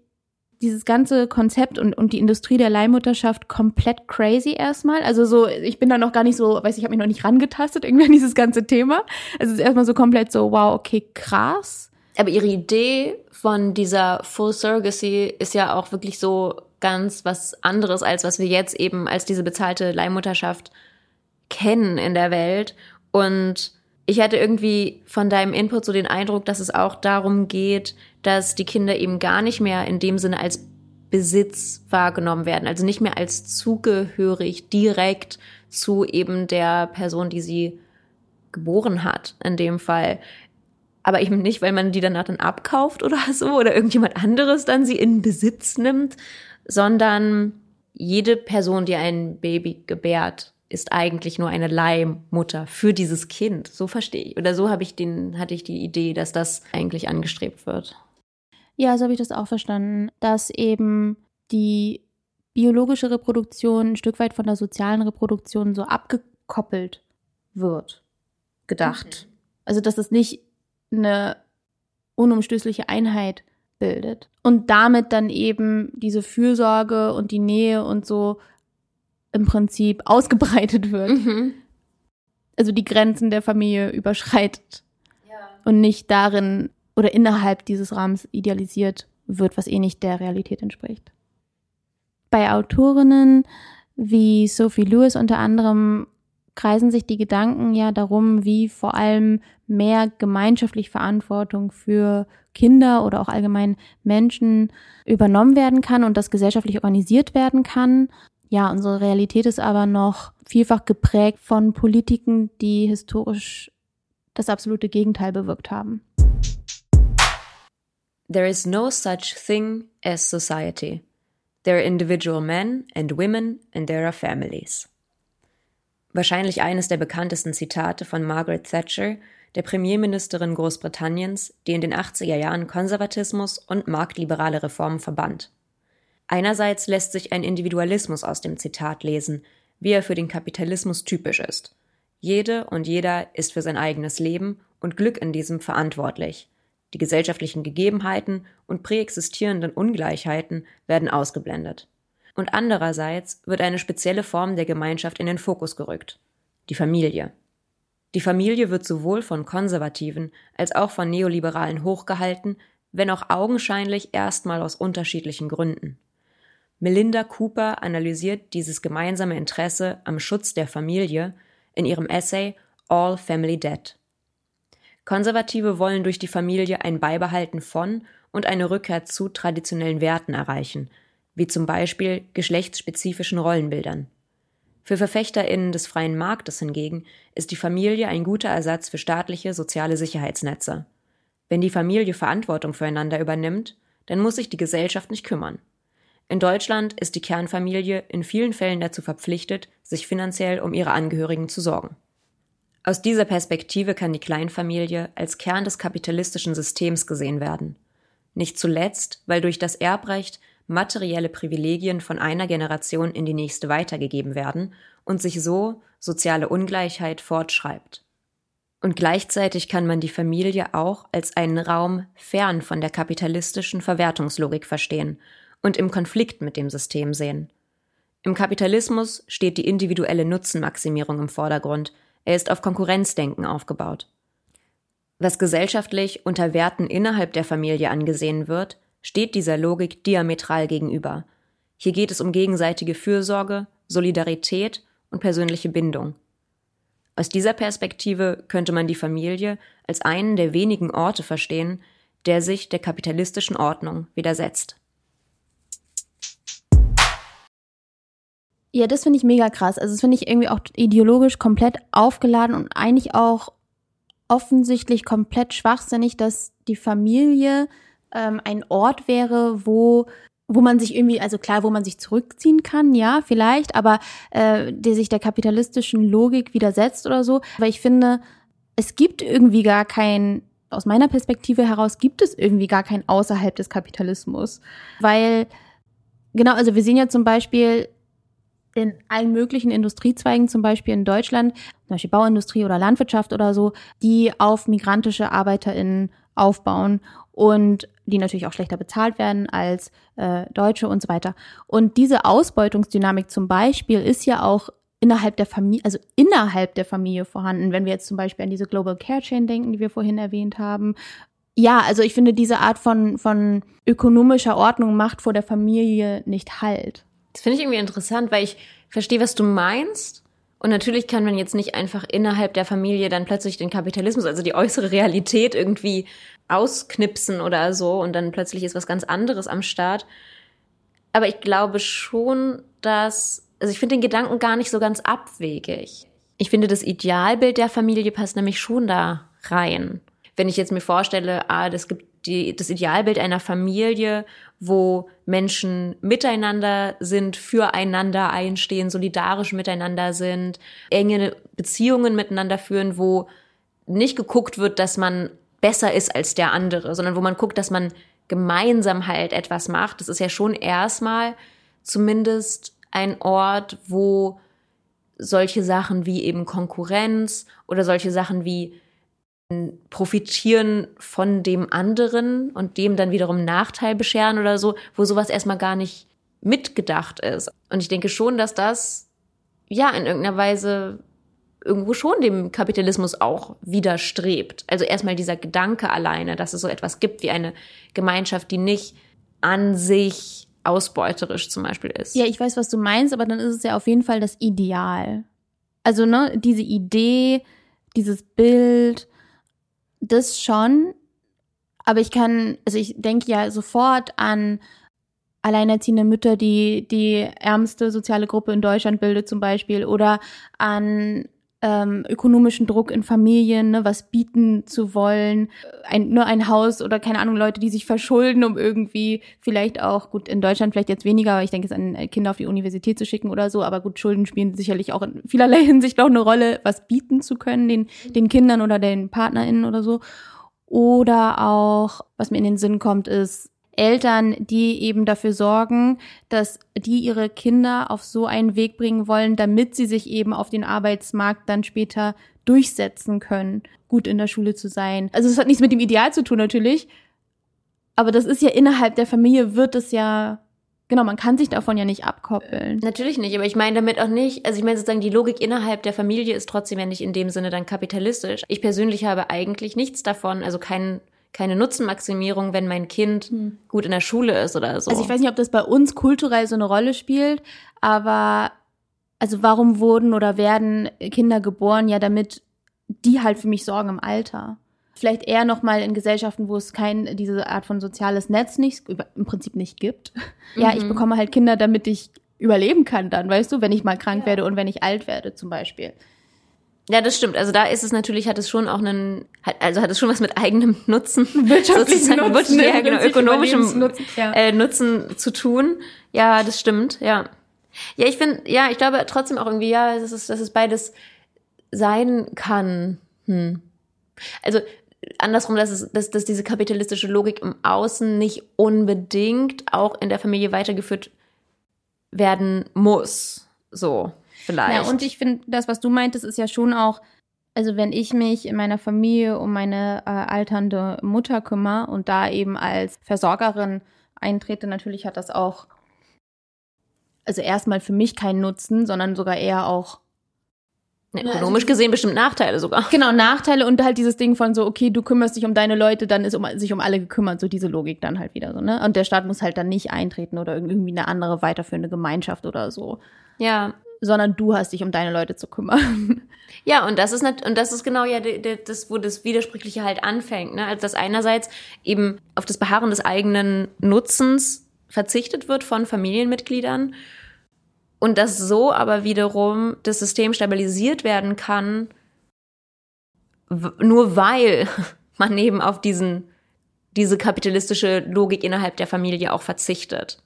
dieses ganze Konzept und, und die Industrie der Leihmutterschaft komplett crazy erstmal. Also so, ich bin da noch gar nicht so, weiß ich, habe mich noch nicht rangetastet irgendwie an dieses ganze Thema. Also es ist erstmal so komplett so, wow, okay, krass. Aber ihre Idee von dieser Full Surrogacy ist ja auch wirklich so ganz was anderes, als was wir jetzt eben als diese bezahlte Leihmutterschaft kennen in der Welt. Und ich hatte irgendwie von deinem Input so den Eindruck, dass es auch darum geht, dass die Kinder eben gar nicht mehr in dem Sinne als Besitz wahrgenommen werden, also nicht mehr als zugehörig direkt zu eben der Person, die sie geboren hat, in dem Fall. Aber eben nicht, weil man die danach dann abkauft oder so oder irgendjemand anderes dann sie in Besitz nimmt, sondern jede Person, die ein Baby gebärt, ist eigentlich nur eine Leihmutter für dieses Kind. So verstehe ich. Oder so habe ich den, hatte ich die Idee, dass das eigentlich angestrebt wird. Ja, so habe ich das auch verstanden, dass eben die biologische Reproduktion ein Stück weit von der sozialen Reproduktion so abgekoppelt wird, gedacht. Mhm. Also dass es nicht eine unumstößliche Einheit bildet und damit dann eben diese Fürsorge und die Nähe und so im Prinzip *laughs* ausgebreitet wird. Mhm. Also die Grenzen der Familie überschreitet ja. und nicht darin oder innerhalb dieses Rahmens idealisiert wird, was eh nicht der Realität entspricht. Bei Autorinnen wie Sophie Lewis unter anderem kreisen sich die Gedanken ja darum, wie vor allem mehr gemeinschaftlich Verantwortung für Kinder oder auch allgemein Menschen übernommen werden kann und das gesellschaftlich organisiert werden kann. Ja, unsere Realität ist aber noch vielfach geprägt von Politiken, die historisch das absolute Gegenteil bewirkt haben. There is no such thing as society. There are individual men and women and there are families. Wahrscheinlich eines der bekanntesten Zitate von Margaret Thatcher, der Premierministerin Großbritanniens, die in den 80er Jahren Konservatismus und marktliberale Reformen verband. Einerseits lässt sich ein Individualismus aus dem Zitat lesen, wie er für den Kapitalismus typisch ist. Jede und jeder ist für sein eigenes Leben und Glück in diesem verantwortlich. Die gesellschaftlichen Gegebenheiten und präexistierenden Ungleichheiten werden ausgeblendet. Und andererseits wird eine spezielle Form der Gemeinschaft in den Fokus gerückt. Die Familie. Die Familie wird sowohl von Konservativen als auch von Neoliberalen hochgehalten, wenn auch augenscheinlich erstmal aus unterschiedlichen Gründen. Melinda Cooper analysiert dieses gemeinsame Interesse am Schutz der Familie in ihrem Essay All Family Debt. Konservative wollen durch die Familie ein Beibehalten von und eine Rückkehr zu traditionellen Werten erreichen, wie zum Beispiel geschlechtsspezifischen Rollenbildern. Für Verfechterinnen des freien Marktes hingegen ist die Familie ein guter Ersatz für staatliche soziale Sicherheitsnetze. Wenn die Familie Verantwortung füreinander übernimmt, dann muss sich die Gesellschaft nicht kümmern. In Deutschland ist die Kernfamilie in vielen Fällen dazu verpflichtet, sich finanziell um ihre Angehörigen zu sorgen. Aus dieser Perspektive kann die Kleinfamilie als Kern des kapitalistischen Systems gesehen werden. Nicht zuletzt, weil durch das Erbrecht materielle Privilegien von einer Generation in die nächste weitergegeben werden und sich so soziale Ungleichheit fortschreibt. Und gleichzeitig kann man die Familie auch als einen Raum fern von der kapitalistischen Verwertungslogik verstehen und im Konflikt mit dem System sehen. Im Kapitalismus steht die individuelle Nutzenmaximierung im Vordergrund, er ist auf Konkurrenzdenken aufgebaut. Was gesellschaftlich unter Werten innerhalb der Familie angesehen wird, steht dieser Logik diametral gegenüber. Hier geht es um gegenseitige Fürsorge, Solidarität und persönliche Bindung. Aus dieser Perspektive könnte man die Familie als einen der wenigen Orte verstehen, der sich der kapitalistischen Ordnung widersetzt. Ja, das finde ich mega krass. Also das finde ich irgendwie auch ideologisch komplett aufgeladen und eigentlich auch offensichtlich komplett schwachsinnig, dass die Familie ähm, ein Ort wäre, wo wo man sich irgendwie, also klar, wo man sich zurückziehen kann, ja, vielleicht, aber äh, der sich der kapitalistischen Logik widersetzt oder so. Aber ich finde, es gibt irgendwie gar kein, aus meiner Perspektive heraus gibt es irgendwie gar kein außerhalb des Kapitalismus. Weil, genau, also wir sehen ja zum Beispiel in allen möglichen Industriezweigen, zum Beispiel in Deutschland, zum Beispiel Bauindustrie oder Landwirtschaft oder so, die auf migrantische ArbeiterInnen aufbauen und die natürlich auch schlechter bezahlt werden als äh, Deutsche und so weiter. Und diese Ausbeutungsdynamik zum Beispiel ist ja auch innerhalb der Familie, also innerhalb der Familie vorhanden, wenn wir jetzt zum Beispiel an diese Global Care Chain denken, die wir vorhin erwähnt haben. Ja, also ich finde, diese Art von, von ökonomischer Ordnung macht vor der Familie nicht Halt. Das finde ich irgendwie interessant, weil ich verstehe, was du meinst. Und natürlich kann man jetzt nicht einfach innerhalb der Familie dann plötzlich den Kapitalismus, also die äußere Realität irgendwie ausknipsen oder so und dann plötzlich ist was ganz anderes am Start. Aber ich glaube schon, dass, also ich finde den Gedanken gar nicht so ganz abwegig. Ich finde, das Idealbild der Familie passt nämlich schon da rein. Wenn ich jetzt mir vorstelle, ah, das gibt die, das Idealbild einer Familie, wo Menschen miteinander sind, füreinander einstehen, solidarisch miteinander sind, enge Beziehungen miteinander führen, wo nicht geguckt wird, dass man besser ist als der andere, sondern wo man guckt, dass man gemeinsam halt etwas macht. Das ist ja schon erstmal zumindest ein Ort, wo solche Sachen wie eben Konkurrenz oder solche Sachen wie profitieren von dem anderen und dem dann wiederum Nachteil bescheren oder so, wo sowas erstmal gar nicht mitgedacht ist. Und ich denke schon, dass das ja in irgendeiner Weise irgendwo schon dem Kapitalismus auch widerstrebt. Also erstmal dieser Gedanke alleine, dass es so etwas gibt wie eine Gemeinschaft, die nicht an sich ausbeuterisch zum Beispiel ist. Ja, ich weiß, was du meinst, aber dann ist es ja auf jeden Fall das Ideal. Also, ne, diese Idee, dieses Bild, das schon. Aber ich kann, also ich denke ja sofort an alleinerziehende Mütter, die die ärmste soziale Gruppe in Deutschland bildet zum Beispiel, oder an ähm, ökonomischen Druck in Familien, ne, was bieten zu wollen, ein, nur ein Haus oder keine Ahnung, Leute, die sich verschulden, um irgendwie vielleicht auch, gut, in Deutschland vielleicht jetzt weniger, aber ich denke es an äh, Kinder auf die Universität zu schicken oder so, aber gut, Schulden spielen sicherlich auch in vielerlei Hinsicht auch eine Rolle, was bieten zu können, den, den Kindern oder den PartnerInnen oder so. Oder auch, was mir in den Sinn kommt, ist, Eltern, die eben dafür sorgen, dass die ihre Kinder auf so einen Weg bringen wollen, damit sie sich eben auf den Arbeitsmarkt dann später durchsetzen können, gut in der Schule zu sein. Also es hat nichts mit dem Ideal zu tun natürlich, aber das ist ja innerhalb der Familie wird es ja Genau, man kann sich davon ja nicht abkoppeln. Natürlich nicht, aber ich meine damit auch nicht, also ich meine sozusagen, die Logik innerhalb der Familie ist trotzdem ja nicht in dem Sinne dann kapitalistisch. Ich persönlich habe eigentlich nichts davon, also keinen keine Nutzenmaximierung, wenn mein Kind hm. gut in der Schule ist oder so. Also ich weiß nicht, ob das bei uns kulturell so eine Rolle spielt, aber also warum wurden oder werden Kinder geboren? Ja, damit die halt für mich sorgen im Alter. Vielleicht eher noch mal in Gesellschaften, wo es kein diese Art von soziales Netz nicht im Prinzip nicht gibt. Mhm. Ja, ich mhm. bekomme halt Kinder, damit ich überleben kann dann, weißt du, wenn ich mal krank ja. werde und wenn ich alt werde zum Beispiel. Ja, das stimmt. Also da ist es natürlich, hat es schon auch einen, also hat es schon was mit eigenem Nutzen, *laughs* wirtschaftlichen Nutzen, ja, genau, ökonomischem Nutzen, ja. Äh, Nutzen zu tun. Ja, das stimmt, ja. Ja, ich finde, ja, ich glaube trotzdem auch irgendwie, ja, dass es, dass es beides sein kann. Hm. Also andersrum, dass, es, dass, dass diese kapitalistische Logik im Außen nicht unbedingt auch in der Familie weitergeführt werden muss. So vielleicht. Ja, und ich finde, das, was du meintest, ist ja schon auch, also wenn ich mich in meiner Familie um meine äh, alternde Mutter kümmere und da eben als Versorgerin eintrete, natürlich hat das auch, also erstmal für mich keinen Nutzen, sondern sogar eher auch ja, ökonomisch gesehen bestimmt Nachteile sogar. Genau, Nachteile und halt dieses Ding von so, okay, du kümmerst dich um deine Leute, dann ist um, sich um alle gekümmert, so diese Logik dann halt wieder so, ne? Und der Staat muss halt dann nicht eintreten oder irgendwie eine andere weiterführende Gemeinschaft oder so. Ja sondern du hast dich um deine Leute zu kümmern. *laughs* Ja, und das ist nicht, und das ist genau ja das, wo das Widersprüchliche halt anfängt, ne? Also dass einerseits eben auf das Beharren des eigenen Nutzens verzichtet wird von Familienmitgliedern und dass so aber wiederum das System stabilisiert werden kann nur weil *laughs* man eben auf diesen, diese kapitalistische Logik innerhalb der Familie auch verzichtet.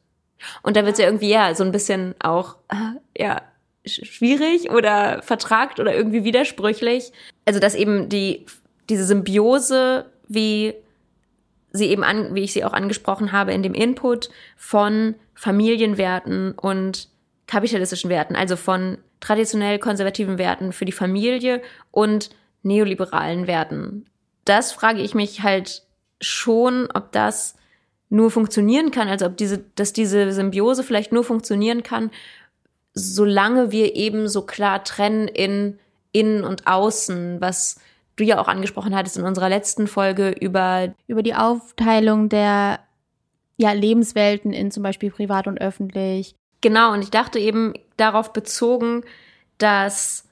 Und da wird es ja irgendwie, ja, so ein bisschen auch, *laughs* ja, schwierig oder vertragt oder irgendwie widersprüchlich. Also, dass eben die, diese Symbiose, wie sie eben an, wie ich sie auch angesprochen habe, in dem Input von Familienwerten und kapitalistischen Werten, also von traditionell konservativen Werten für die Familie und neoliberalen Werten. Das frage ich mich halt schon, ob das nur funktionieren kann, also ob diese, dass diese Symbiose vielleicht nur funktionieren kann, solange wir eben so klar trennen in innen und außen, was du ja auch angesprochen hattest in unserer letzten Folge über über die Aufteilung der ja Lebenswelten in zum Beispiel privat und öffentlich. Genau, und ich dachte eben darauf bezogen, dass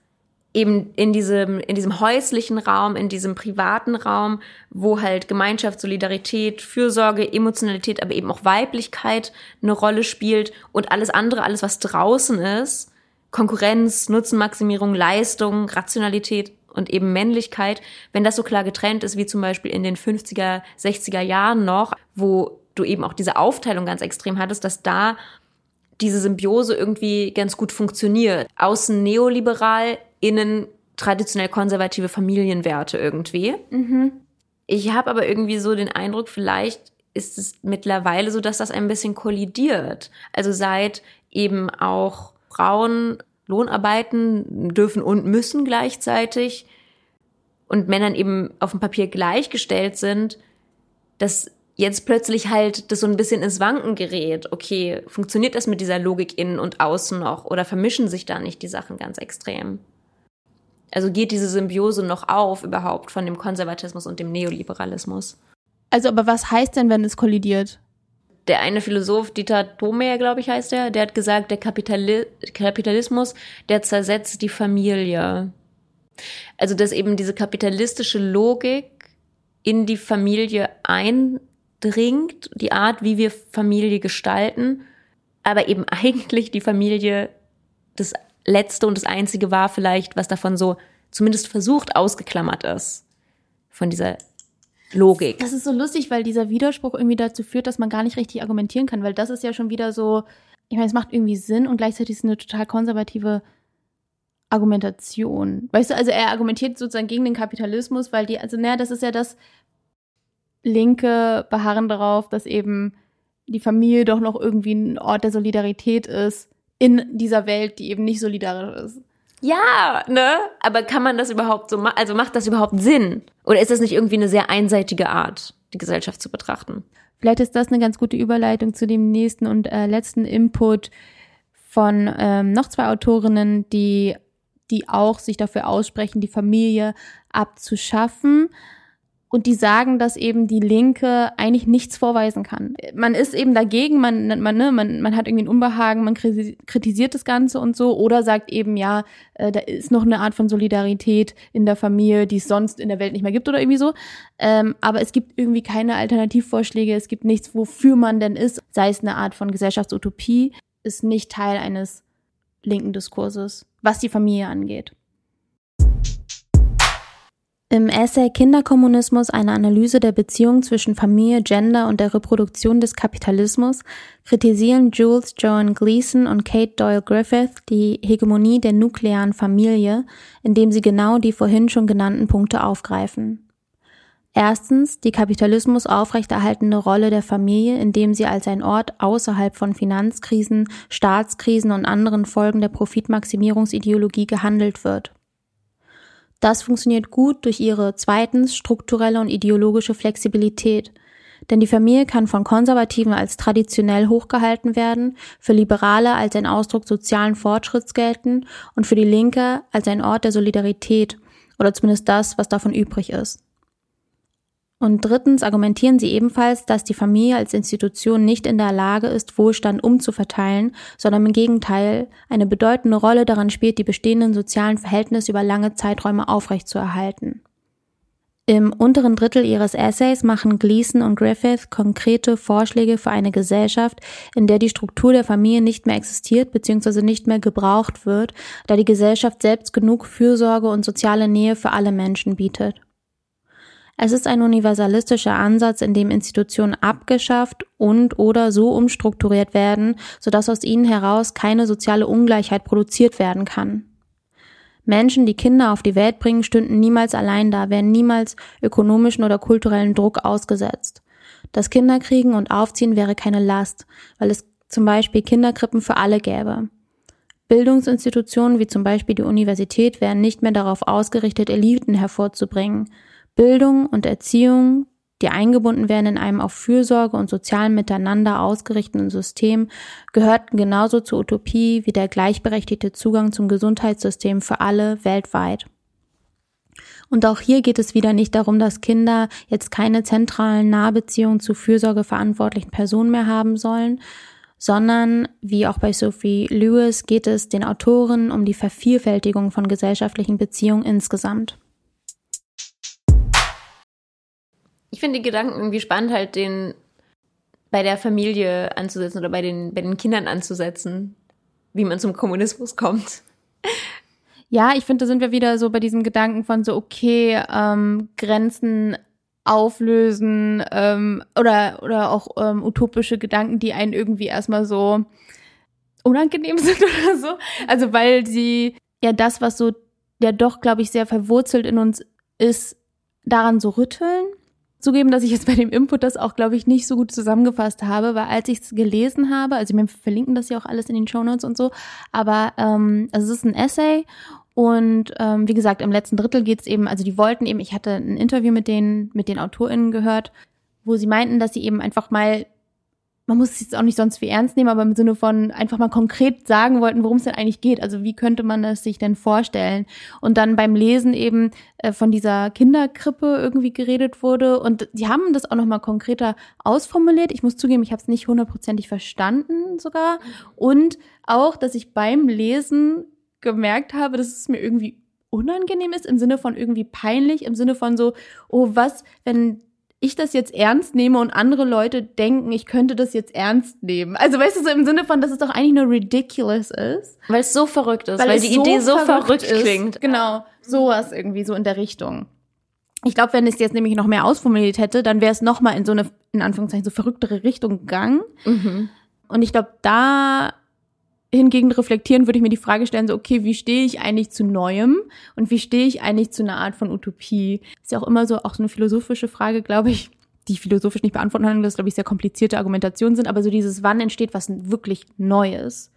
eben in diesem, in diesem häuslichen Raum, in diesem privaten Raum, wo halt Gemeinschaft, Solidarität, Fürsorge, Emotionalität, aber eben auch Weiblichkeit eine Rolle spielt und alles andere, alles was draußen ist, Konkurrenz, Nutzenmaximierung, Leistung, Rationalität und eben Männlichkeit, wenn das so klar getrennt ist, wie zum Beispiel in den 50er, 60er Jahren noch, wo du eben auch diese Aufteilung ganz extrem hattest, dass da diese Symbiose irgendwie ganz gut funktioniert. Außen neoliberal, innen traditionell konservative Familienwerte irgendwie. Mhm. Ich habe aber irgendwie so den Eindruck, vielleicht ist es mittlerweile so, dass das ein bisschen kollidiert. Also seit eben auch Frauen Lohnarbeiten dürfen und müssen gleichzeitig und Männern eben auf dem Papier gleichgestellt sind, dass jetzt plötzlich halt das so ein bisschen ins Wanken gerät. Okay, funktioniert das mit dieser Logik innen und außen noch oder vermischen sich da nicht die Sachen ganz extrem? Also geht diese Symbiose noch auf überhaupt von dem Konservatismus und dem Neoliberalismus? Also, aber was heißt denn, wenn es kollidiert? Der eine Philosoph, Dieter Thomeyer, glaube ich, heißt er, der hat gesagt, der Kapitali Kapitalismus, der zersetzt die Familie. Also, dass eben diese kapitalistische Logik in die Familie eindringt, die Art, wie wir Familie gestalten, aber eben *laughs* eigentlich die Familie das letzte und das einzige war vielleicht, was davon so zumindest versucht ausgeklammert ist. Von dieser Logik. Das ist so lustig, weil dieser Widerspruch irgendwie dazu führt, dass man gar nicht richtig argumentieren kann, weil das ist ja schon wieder so, ich meine, es macht irgendwie Sinn und gleichzeitig ist es eine total konservative Argumentation. Weißt du, also er argumentiert sozusagen gegen den Kapitalismus, weil die, also naja, das ist ja das Linke beharren darauf, dass eben die Familie doch noch irgendwie ein Ort der Solidarität ist in dieser Welt, die eben nicht solidarisch ist. Ja, ne? Aber kann man das überhaupt so machen? Also macht das überhaupt Sinn? Oder ist das nicht irgendwie eine sehr einseitige Art, die Gesellschaft zu betrachten? Vielleicht ist das eine ganz gute Überleitung zu dem nächsten und äh, letzten Input von ähm, noch zwei Autorinnen, die, die auch sich dafür aussprechen, die Familie abzuschaffen und die sagen, dass eben die Linke eigentlich nichts vorweisen kann. Man ist eben dagegen, man, man, ne, man, man hat irgendwie ein Unbehagen, man kritisiert das Ganze und so, oder sagt eben, ja, äh, da ist noch eine Art von Solidarität in der Familie, die es sonst in der Welt nicht mehr gibt oder irgendwie so. Ähm, aber es gibt irgendwie keine Alternativvorschläge, es gibt nichts, wofür man denn ist, sei es eine Art von Gesellschaftsutopie, ist nicht Teil eines linken Diskurses, was die Familie angeht. Im Essay Kinderkommunismus eine Analyse der Beziehung zwischen Familie, Gender und der Reproduktion des Kapitalismus kritisieren Jules Joan Gleason und Kate Doyle Griffith die Hegemonie der nuklearen Familie, indem sie genau die vorhin schon genannten Punkte aufgreifen. Erstens die Kapitalismus aufrechterhaltende Rolle der Familie, indem sie als ein Ort außerhalb von Finanzkrisen, Staatskrisen und anderen Folgen der Profitmaximierungsideologie gehandelt wird. Das funktioniert gut durch ihre zweitens strukturelle und ideologische Flexibilität. Denn die Familie kann von Konservativen als traditionell hochgehalten werden, für Liberale als ein Ausdruck sozialen Fortschritts gelten und für die Linke als ein Ort der Solidarität oder zumindest das, was davon übrig ist. Und drittens argumentieren sie ebenfalls, dass die Familie als Institution nicht in der Lage ist, Wohlstand umzuverteilen, sondern im Gegenteil eine bedeutende Rolle daran spielt, die bestehenden sozialen Verhältnisse über lange Zeiträume aufrechtzuerhalten. Im unteren Drittel ihres Essays machen Gleason und Griffith konkrete Vorschläge für eine Gesellschaft, in der die Struktur der Familie nicht mehr existiert bzw. nicht mehr gebraucht wird, da die Gesellschaft selbst genug Fürsorge und soziale Nähe für alle Menschen bietet. Es ist ein universalistischer Ansatz, in dem Institutionen abgeschafft und oder so umstrukturiert werden, sodass aus ihnen heraus keine soziale Ungleichheit produziert werden kann. Menschen, die Kinder auf die Welt bringen, stünden niemals allein da, werden niemals ökonomischen oder kulturellen Druck ausgesetzt. Das Kinderkriegen und Aufziehen wäre keine Last, weil es zum Beispiel Kinderkrippen für alle gäbe. Bildungsinstitutionen wie zum Beispiel die Universität wären nicht mehr darauf ausgerichtet, Eliten hervorzubringen. Bildung und Erziehung die eingebunden werden in einem auf Fürsorge und sozialen Miteinander ausgerichteten System, gehörten genauso zur Utopie wie der gleichberechtigte Zugang zum Gesundheitssystem für alle weltweit. Und auch hier geht es wieder nicht darum, dass Kinder jetzt keine zentralen Nahbeziehungen zu fürsorgeverantwortlichen Personen mehr haben sollen, sondern wie auch bei Sophie Lewis geht es den Autoren um die Vervielfältigung von gesellschaftlichen Beziehungen insgesamt. Ich finde die Gedanken irgendwie spannend, halt den bei der Familie anzusetzen oder bei den, bei den Kindern anzusetzen, wie man zum Kommunismus kommt. Ja, ich finde, da sind wir wieder so bei diesem Gedanken von so, okay, ähm, Grenzen auflösen ähm, oder, oder auch ähm, utopische Gedanken, die einen irgendwie erstmal so unangenehm *laughs* sind oder so. Also weil sie ja das, was so ja doch, glaube ich, sehr verwurzelt in uns ist, daran so rütteln zugeben, dass ich jetzt bei dem Input das auch, glaube ich, nicht so gut zusammengefasst habe, weil als ich es gelesen habe, also wir verlinken das ja auch alles in den Show Notes und so, aber ähm, also es ist ein Essay und ähm, wie gesagt, im letzten Drittel geht's eben, also die wollten eben, ich hatte ein Interview mit den, mit den AutorInnen gehört, wo sie meinten, dass sie eben einfach mal man muss es jetzt auch nicht sonst wie ernst nehmen, aber im Sinne von einfach mal konkret sagen wollten, worum es denn eigentlich geht. Also wie könnte man es sich denn vorstellen? Und dann beim Lesen eben äh, von dieser Kinderkrippe irgendwie geredet wurde. Und die haben das auch nochmal konkreter ausformuliert. Ich muss zugeben, ich habe es nicht hundertprozentig verstanden sogar. Und auch, dass ich beim Lesen gemerkt habe, dass es mir irgendwie unangenehm ist, im Sinne von irgendwie peinlich, im Sinne von so, oh, was, wenn ich das jetzt ernst nehme und andere Leute denken, ich könnte das jetzt ernst nehmen. Also weißt du, so im Sinne von, dass es doch eigentlich nur ridiculous ist. Weil es so verrückt ist, weil, weil die so Idee so verrückt, verrückt klingt. Genau, sowas irgendwie so in der Richtung. Ich glaube, wenn es jetzt nämlich noch mehr ausformuliert hätte, dann wäre es noch mal in so eine, in Anführungszeichen, so verrücktere Richtung gegangen. Mhm. Und ich glaube, da hingegen reflektieren, würde ich mir die Frage stellen, so, okay, wie stehe ich eigentlich zu Neuem und wie stehe ich eigentlich zu einer Art von Utopie? Ist ja auch immer so, auch so eine philosophische Frage, glaube ich, die philosophisch nicht beantworten kann, das, glaube ich, sehr komplizierte Argumentationen sind, aber so dieses, wann entsteht was wirklich Neues?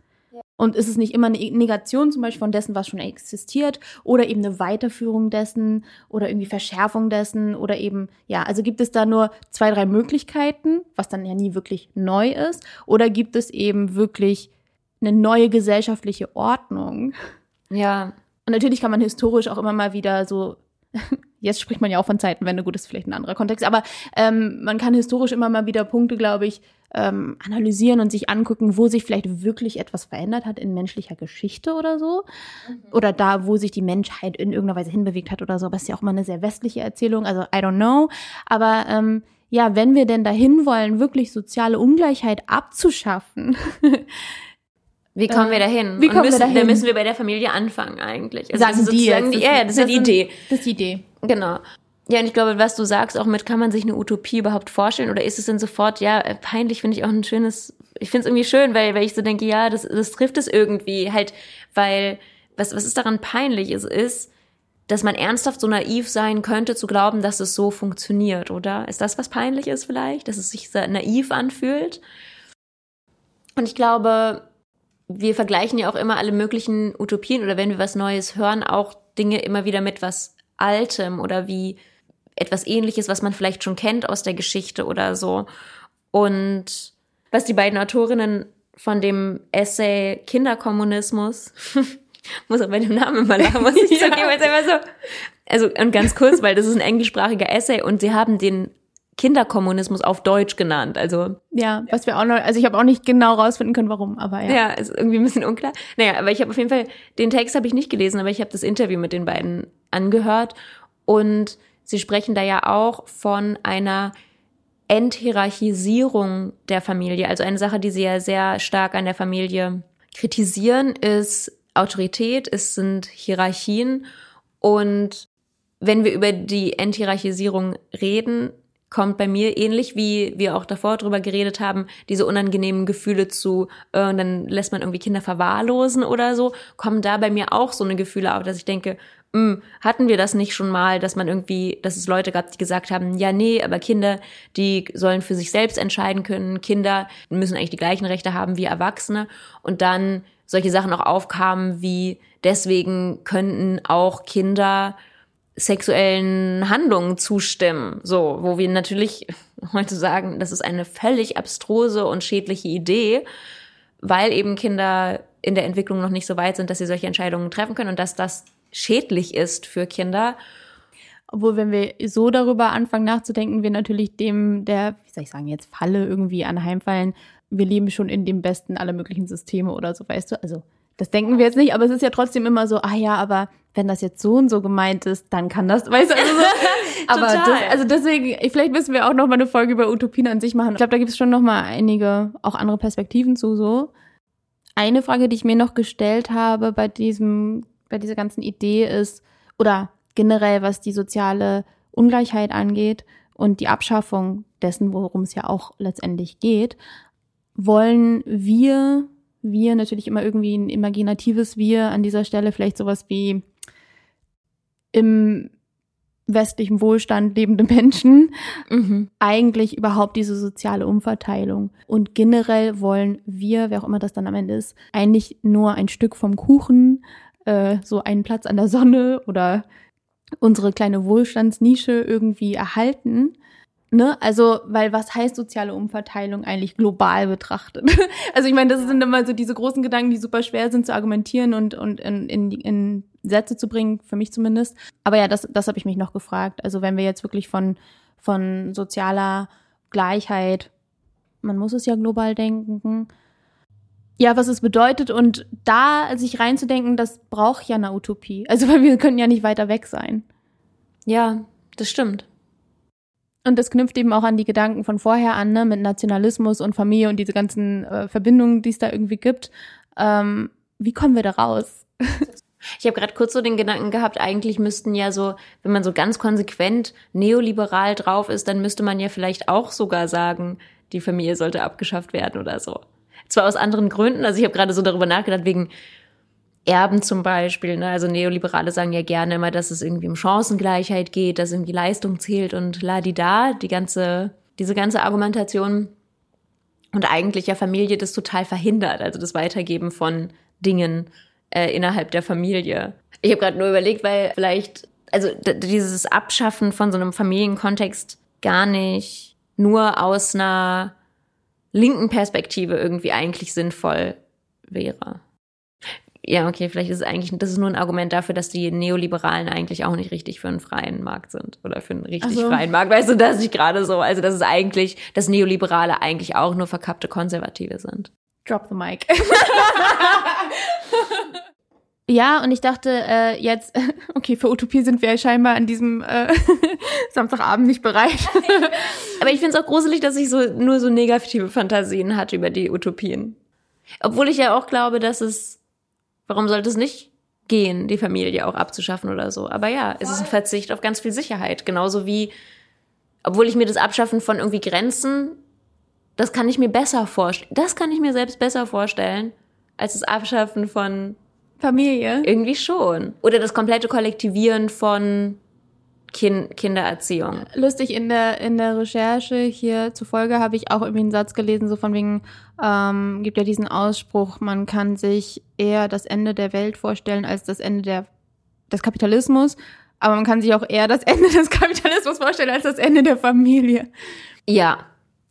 Und ist es nicht immer eine Negation zum Beispiel von dessen, was schon existiert, oder eben eine Weiterführung dessen oder irgendwie Verschärfung dessen oder eben, ja, also gibt es da nur zwei, drei Möglichkeiten, was dann ja nie wirklich neu ist, oder gibt es eben wirklich eine neue gesellschaftliche Ordnung. Ja. Und natürlich kann man historisch auch immer mal wieder so, *laughs* jetzt spricht man ja auch von Zeitenwende, gut, das ist vielleicht ein anderer Kontext, aber ähm, man kann historisch immer mal wieder Punkte, glaube ich, ähm, analysieren und sich angucken, wo sich vielleicht wirklich etwas verändert hat in menschlicher Geschichte oder so. Mhm. Oder da, wo sich die Menschheit in irgendeiner Weise hinbewegt hat oder so. Aber es ist ja auch immer eine sehr westliche Erzählung, also I don't know. Aber ähm, ja, wenn wir denn dahin wollen, wirklich soziale Ungleichheit abzuschaffen, *laughs* Wie kommen wir dahin? Wie kommen müssen, wir dahin? Da müssen wir bei der Familie anfangen eigentlich. Also Sagen die jetzt. Die, ja, das, das ist die Idee. Das ist die Idee. Genau. Ja, und ich glaube, was du sagst, auch mit, kann man sich eine Utopie überhaupt vorstellen? Oder ist es denn sofort, ja, äh, peinlich finde ich auch ein schönes, ich finde es irgendwie schön, weil, weil ich so denke, ja, das, das trifft es irgendwie halt, weil, was, was ist daran peinlich? Es ist, dass man ernsthaft so naiv sein könnte, zu glauben, dass es so funktioniert, oder? Ist das was peinlich ist vielleicht? Dass es sich naiv anfühlt? Und ich glaube, wir vergleichen ja auch immer alle möglichen Utopien oder wenn wir was Neues hören, auch Dinge immer wieder mit was Altem oder wie etwas ähnliches, was man vielleicht schon kennt aus der Geschichte oder so. Und was die beiden Autorinnen von dem Essay Kinderkommunismus, *laughs* muss auch bei dem Namen immer lachen, muss ich *laughs* ja. zugeben, es einfach so, also, und ganz kurz, weil das ist ein englischsprachiger Essay und sie haben den Kinderkommunismus auf Deutsch genannt. Also ja, was wir auch noch, also ich habe auch nicht genau rausfinden können, warum, aber ja. Ja, ist irgendwie ein bisschen unklar. Naja, aber ich habe auf jeden Fall den Text habe ich nicht gelesen, aber ich habe das Interview mit den beiden angehört und sie sprechen da ja auch von einer Enthierarchisierung der Familie. Also eine Sache, die sie ja sehr stark an der Familie kritisieren, ist Autorität, es sind Hierarchien. Und wenn wir über die Enthierarchisierung reden, kommt bei mir ähnlich wie wir auch davor drüber geredet haben, diese unangenehmen Gefühle zu, äh, und dann lässt man irgendwie Kinder verwahrlosen oder so, kommen da bei mir auch so eine Gefühle auf, dass ich denke, mh, hm, hatten wir das nicht schon mal, dass man irgendwie, dass es Leute gab, die gesagt haben, ja, nee, aber Kinder, die sollen für sich selbst entscheiden können, Kinder müssen eigentlich die gleichen Rechte haben wie Erwachsene. Und dann solche Sachen auch aufkamen wie, deswegen könnten auch Kinder sexuellen Handlungen zustimmen. So, wo wir natürlich *laughs* heute sagen, das ist eine völlig abstruse und schädliche Idee, weil eben Kinder in der Entwicklung noch nicht so weit sind, dass sie solche Entscheidungen treffen können und dass das schädlich ist für Kinder. Obwohl, wenn wir so darüber anfangen nachzudenken, wir natürlich dem der, wie soll ich sagen, jetzt Falle irgendwie anheimfallen. Wir leben schon in dem besten aller möglichen Systeme oder so, weißt du? Also, das denken wir jetzt nicht, aber es ist ja trotzdem immer so, ah ja, aber wenn das jetzt so und so gemeint ist, dann kann das, weißt du, also so. *laughs* aber das, also deswegen, vielleicht müssen wir auch noch mal eine Folge über Utopien an sich machen. Ich glaube, da gibt es schon noch mal einige, auch andere Perspektiven zu so. Eine Frage, die ich mir noch gestellt habe bei diesem, bei dieser ganzen Idee ist, oder generell, was die soziale Ungleichheit angeht und die Abschaffung dessen, worum es ja auch letztendlich geht, wollen wir, wir natürlich immer irgendwie ein imaginatives Wir an dieser Stelle, vielleicht sowas wie im westlichen Wohlstand lebende Menschen mhm. eigentlich überhaupt diese soziale Umverteilung. Und generell wollen wir, wer auch immer das dann am Ende ist, eigentlich nur ein Stück vom Kuchen, äh, so einen Platz an der Sonne oder unsere kleine Wohlstandsnische irgendwie erhalten. Ne? Also, weil was heißt soziale Umverteilung eigentlich global betrachtet? *laughs* also ich meine, das sind immer so diese großen Gedanken, die super schwer sind zu argumentieren und, und in, in, in Sätze zu bringen, für mich zumindest. Aber ja, das, das habe ich mich noch gefragt. Also wenn wir jetzt wirklich von, von sozialer Gleichheit, man muss es ja global denken, ja, was es bedeutet und da sich reinzudenken, das braucht ja eine Utopie. Also *laughs* weil wir können ja nicht weiter weg sein. Ja, das stimmt. Und das knüpft eben auch an die Gedanken von vorher an, ne, mit Nationalismus und Familie und diese ganzen äh, Verbindungen, die es da irgendwie gibt. Ähm, wie kommen wir da raus? *laughs* Ich habe gerade kurz so den Gedanken gehabt, eigentlich müssten ja so, wenn man so ganz konsequent neoliberal drauf ist, dann müsste man ja vielleicht auch sogar sagen, die Familie sollte abgeschafft werden oder so. Zwar aus anderen Gründen, also ich habe gerade so darüber nachgedacht, wegen Erben zum Beispiel. Ne? Also Neoliberale sagen ja gerne immer, dass es irgendwie um Chancengleichheit geht, dass irgendwie Leistung zählt und la di da, die ganze, diese ganze Argumentation. Und eigentlich ja Familie das total verhindert, also das Weitergeben von Dingen äh, innerhalb der Familie. Ich habe gerade nur überlegt, weil vielleicht, also dieses Abschaffen von so einem Familienkontext gar nicht nur aus einer linken Perspektive irgendwie eigentlich sinnvoll wäre ja, okay, vielleicht ist es eigentlich, das ist nur ein Argument dafür, dass die Neoliberalen eigentlich auch nicht richtig für einen freien Markt sind oder für einen richtig so. freien Markt. Weißt du, dass ich gerade so, also dass es eigentlich, dass Neoliberale eigentlich auch nur verkappte Konservative sind. Drop the mic. *laughs* ja, und ich dachte äh, jetzt, *laughs* okay, für Utopie sind wir ja scheinbar an diesem äh, *laughs* Samstagabend nicht bereit. Aber ich finde es auch gruselig, dass ich so nur so negative Fantasien hatte über die Utopien. Obwohl ich ja auch glaube, dass es Warum sollte es nicht gehen, die Familie auch abzuschaffen oder so? Aber ja, es ist ein Verzicht auf ganz viel Sicherheit. Genauso wie, obwohl ich mir das Abschaffen von irgendwie Grenzen, das kann ich mir besser vorstellen. Das kann ich mir selbst besser vorstellen, als das Abschaffen von Familie. Irgendwie schon. Oder das komplette Kollektivieren von kind Kindererziehung. Lustig, in der, in der Recherche hier zufolge habe ich auch irgendwie einen Satz gelesen, so von wegen, ähm, gibt ja diesen Ausspruch, man kann sich eher das Ende der Welt vorstellen als das Ende der, des Kapitalismus, aber man kann sich auch eher das *laughs* Ende des Kapitalismus vorstellen als das Ende der Familie. Ja,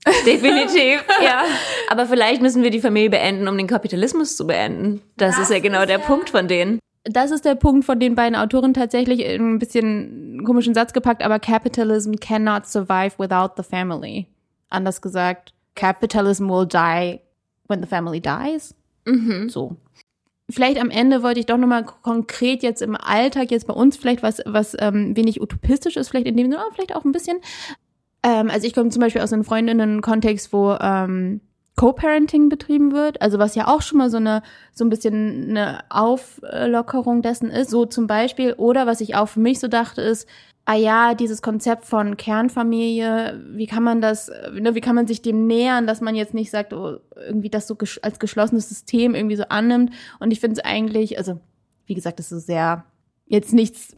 *laughs* Definitiv, ja. Aber vielleicht müssen wir die Familie beenden, um den Kapitalismus zu beenden. Das, das ist ja genau ist der ja Punkt von denen das ist der Punkt von den beiden Autoren tatsächlich ein bisschen komischen Satz gepackt, aber Capitalism cannot survive without the family. Anders gesagt, Capitalism will die when the family dies. Mhm. So. vielleicht am Ende wollte ich doch nochmal konkret jetzt im Alltag, jetzt bei uns vielleicht was, was ähm, wenig utopistisch ist, vielleicht in dem Sinne, vielleicht auch ein bisschen. Ähm, also ich komme zum Beispiel aus einem Freundinnen-Kontext, wo ähm, Co-Parenting betrieben wird, also was ja auch schon mal so eine so ein bisschen eine Auflockerung dessen ist, so zum Beispiel. Oder was ich auch für mich so dachte, ist, ah ja, dieses Konzept von Kernfamilie, wie kann man das, ne, wie kann man sich dem nähern, dass man jetzt nicht sagt, oh, irgendwie das so ges als geschlossenes System irgendwie so annimmt. Und ich finde es eigentlich, also wie gesagt, das ist sehr jetzt nichts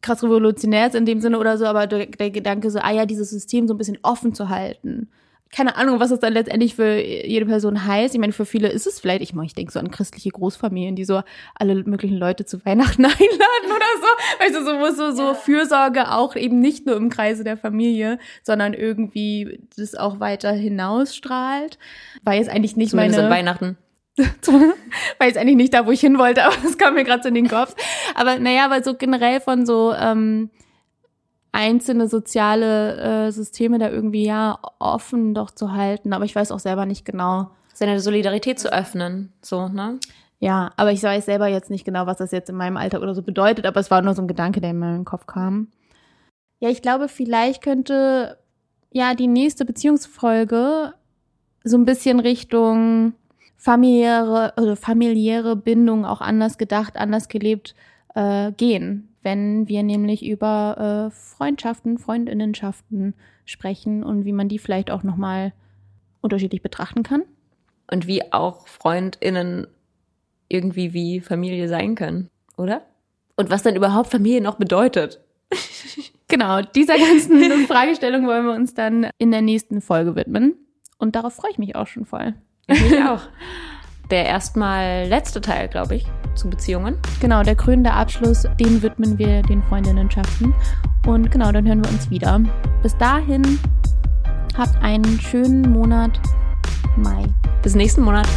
krass revolutionäres in dem Sinne oder so, aber der, der Gedanke so, ah ja, dieses System so ein bisschen offen zu halten keine Ahnung, was es dann letztendlich für jede Person heißt. Ich meine, für viele ist es vielleicht, ich meine, ich denke so an christliche Großfamilien, die so alle möglichen Leute zu Weihnachten *laughs* einladen oder so. Weißt du, so, wo so, so. Fürsorge auch eben nicht nur im Kreise der Familie, sondern irgendwie das auch weiter hinausstrahlt. War jetzt eigentlich nicht Zumindest meine... Weihnachten. *laughs* war jetzt eigentlich nicht da, wo ich hin wollte, aber es kam mir gerade so in den Kopf. Aber naja, weil so generell von so... Ähm, einzelne soziale äh, Systeme da irgendwie ja offen doch zu halten. Aber ich weiß auch selber nicht genau. Seine Solidarität zu öffnen, so, ne? Ja, aber ich weiß selber jetzt nicht genau, was das jetzt in meinem Alter oder so bedeutet, aber es war nur so ein Gedanke, der in meinen Kopf kam. Ja, ich glaube, vielleicht könnte ja die nächste Beziehungsfolge so ein bisschen Richtung familiäre, also familiäre Bindung auch anders gedacht, anders gelebt äh, gehen wenn wir nämlich über äh, Freundschaften, Freundinnenschaften sprechen und wie man die vielleicht auch nochmal unterschiedlich betrachten kann. Und wie auch Freundinnen irgendwie wie Familie sein können, oder? Und was dann überhaupt Familie noch bedeutet. *laughs* genau, dieser ganzen *laughs* Fragestellung wollen wir uns dann in der nächsten Folge widmen. Und darauf freue ich mich auch schon voll. Ich *laughs* auch. der erstmal letzte Teil, glaube ich, zu Beziehungen. Genau, der krönende Abschluss, den widmen wir den Freundinnenschaften. Und genau, dann hören wir uns wieder. Bis dahin, habt einen schönen Monat Mai. Bis nächsten Monat.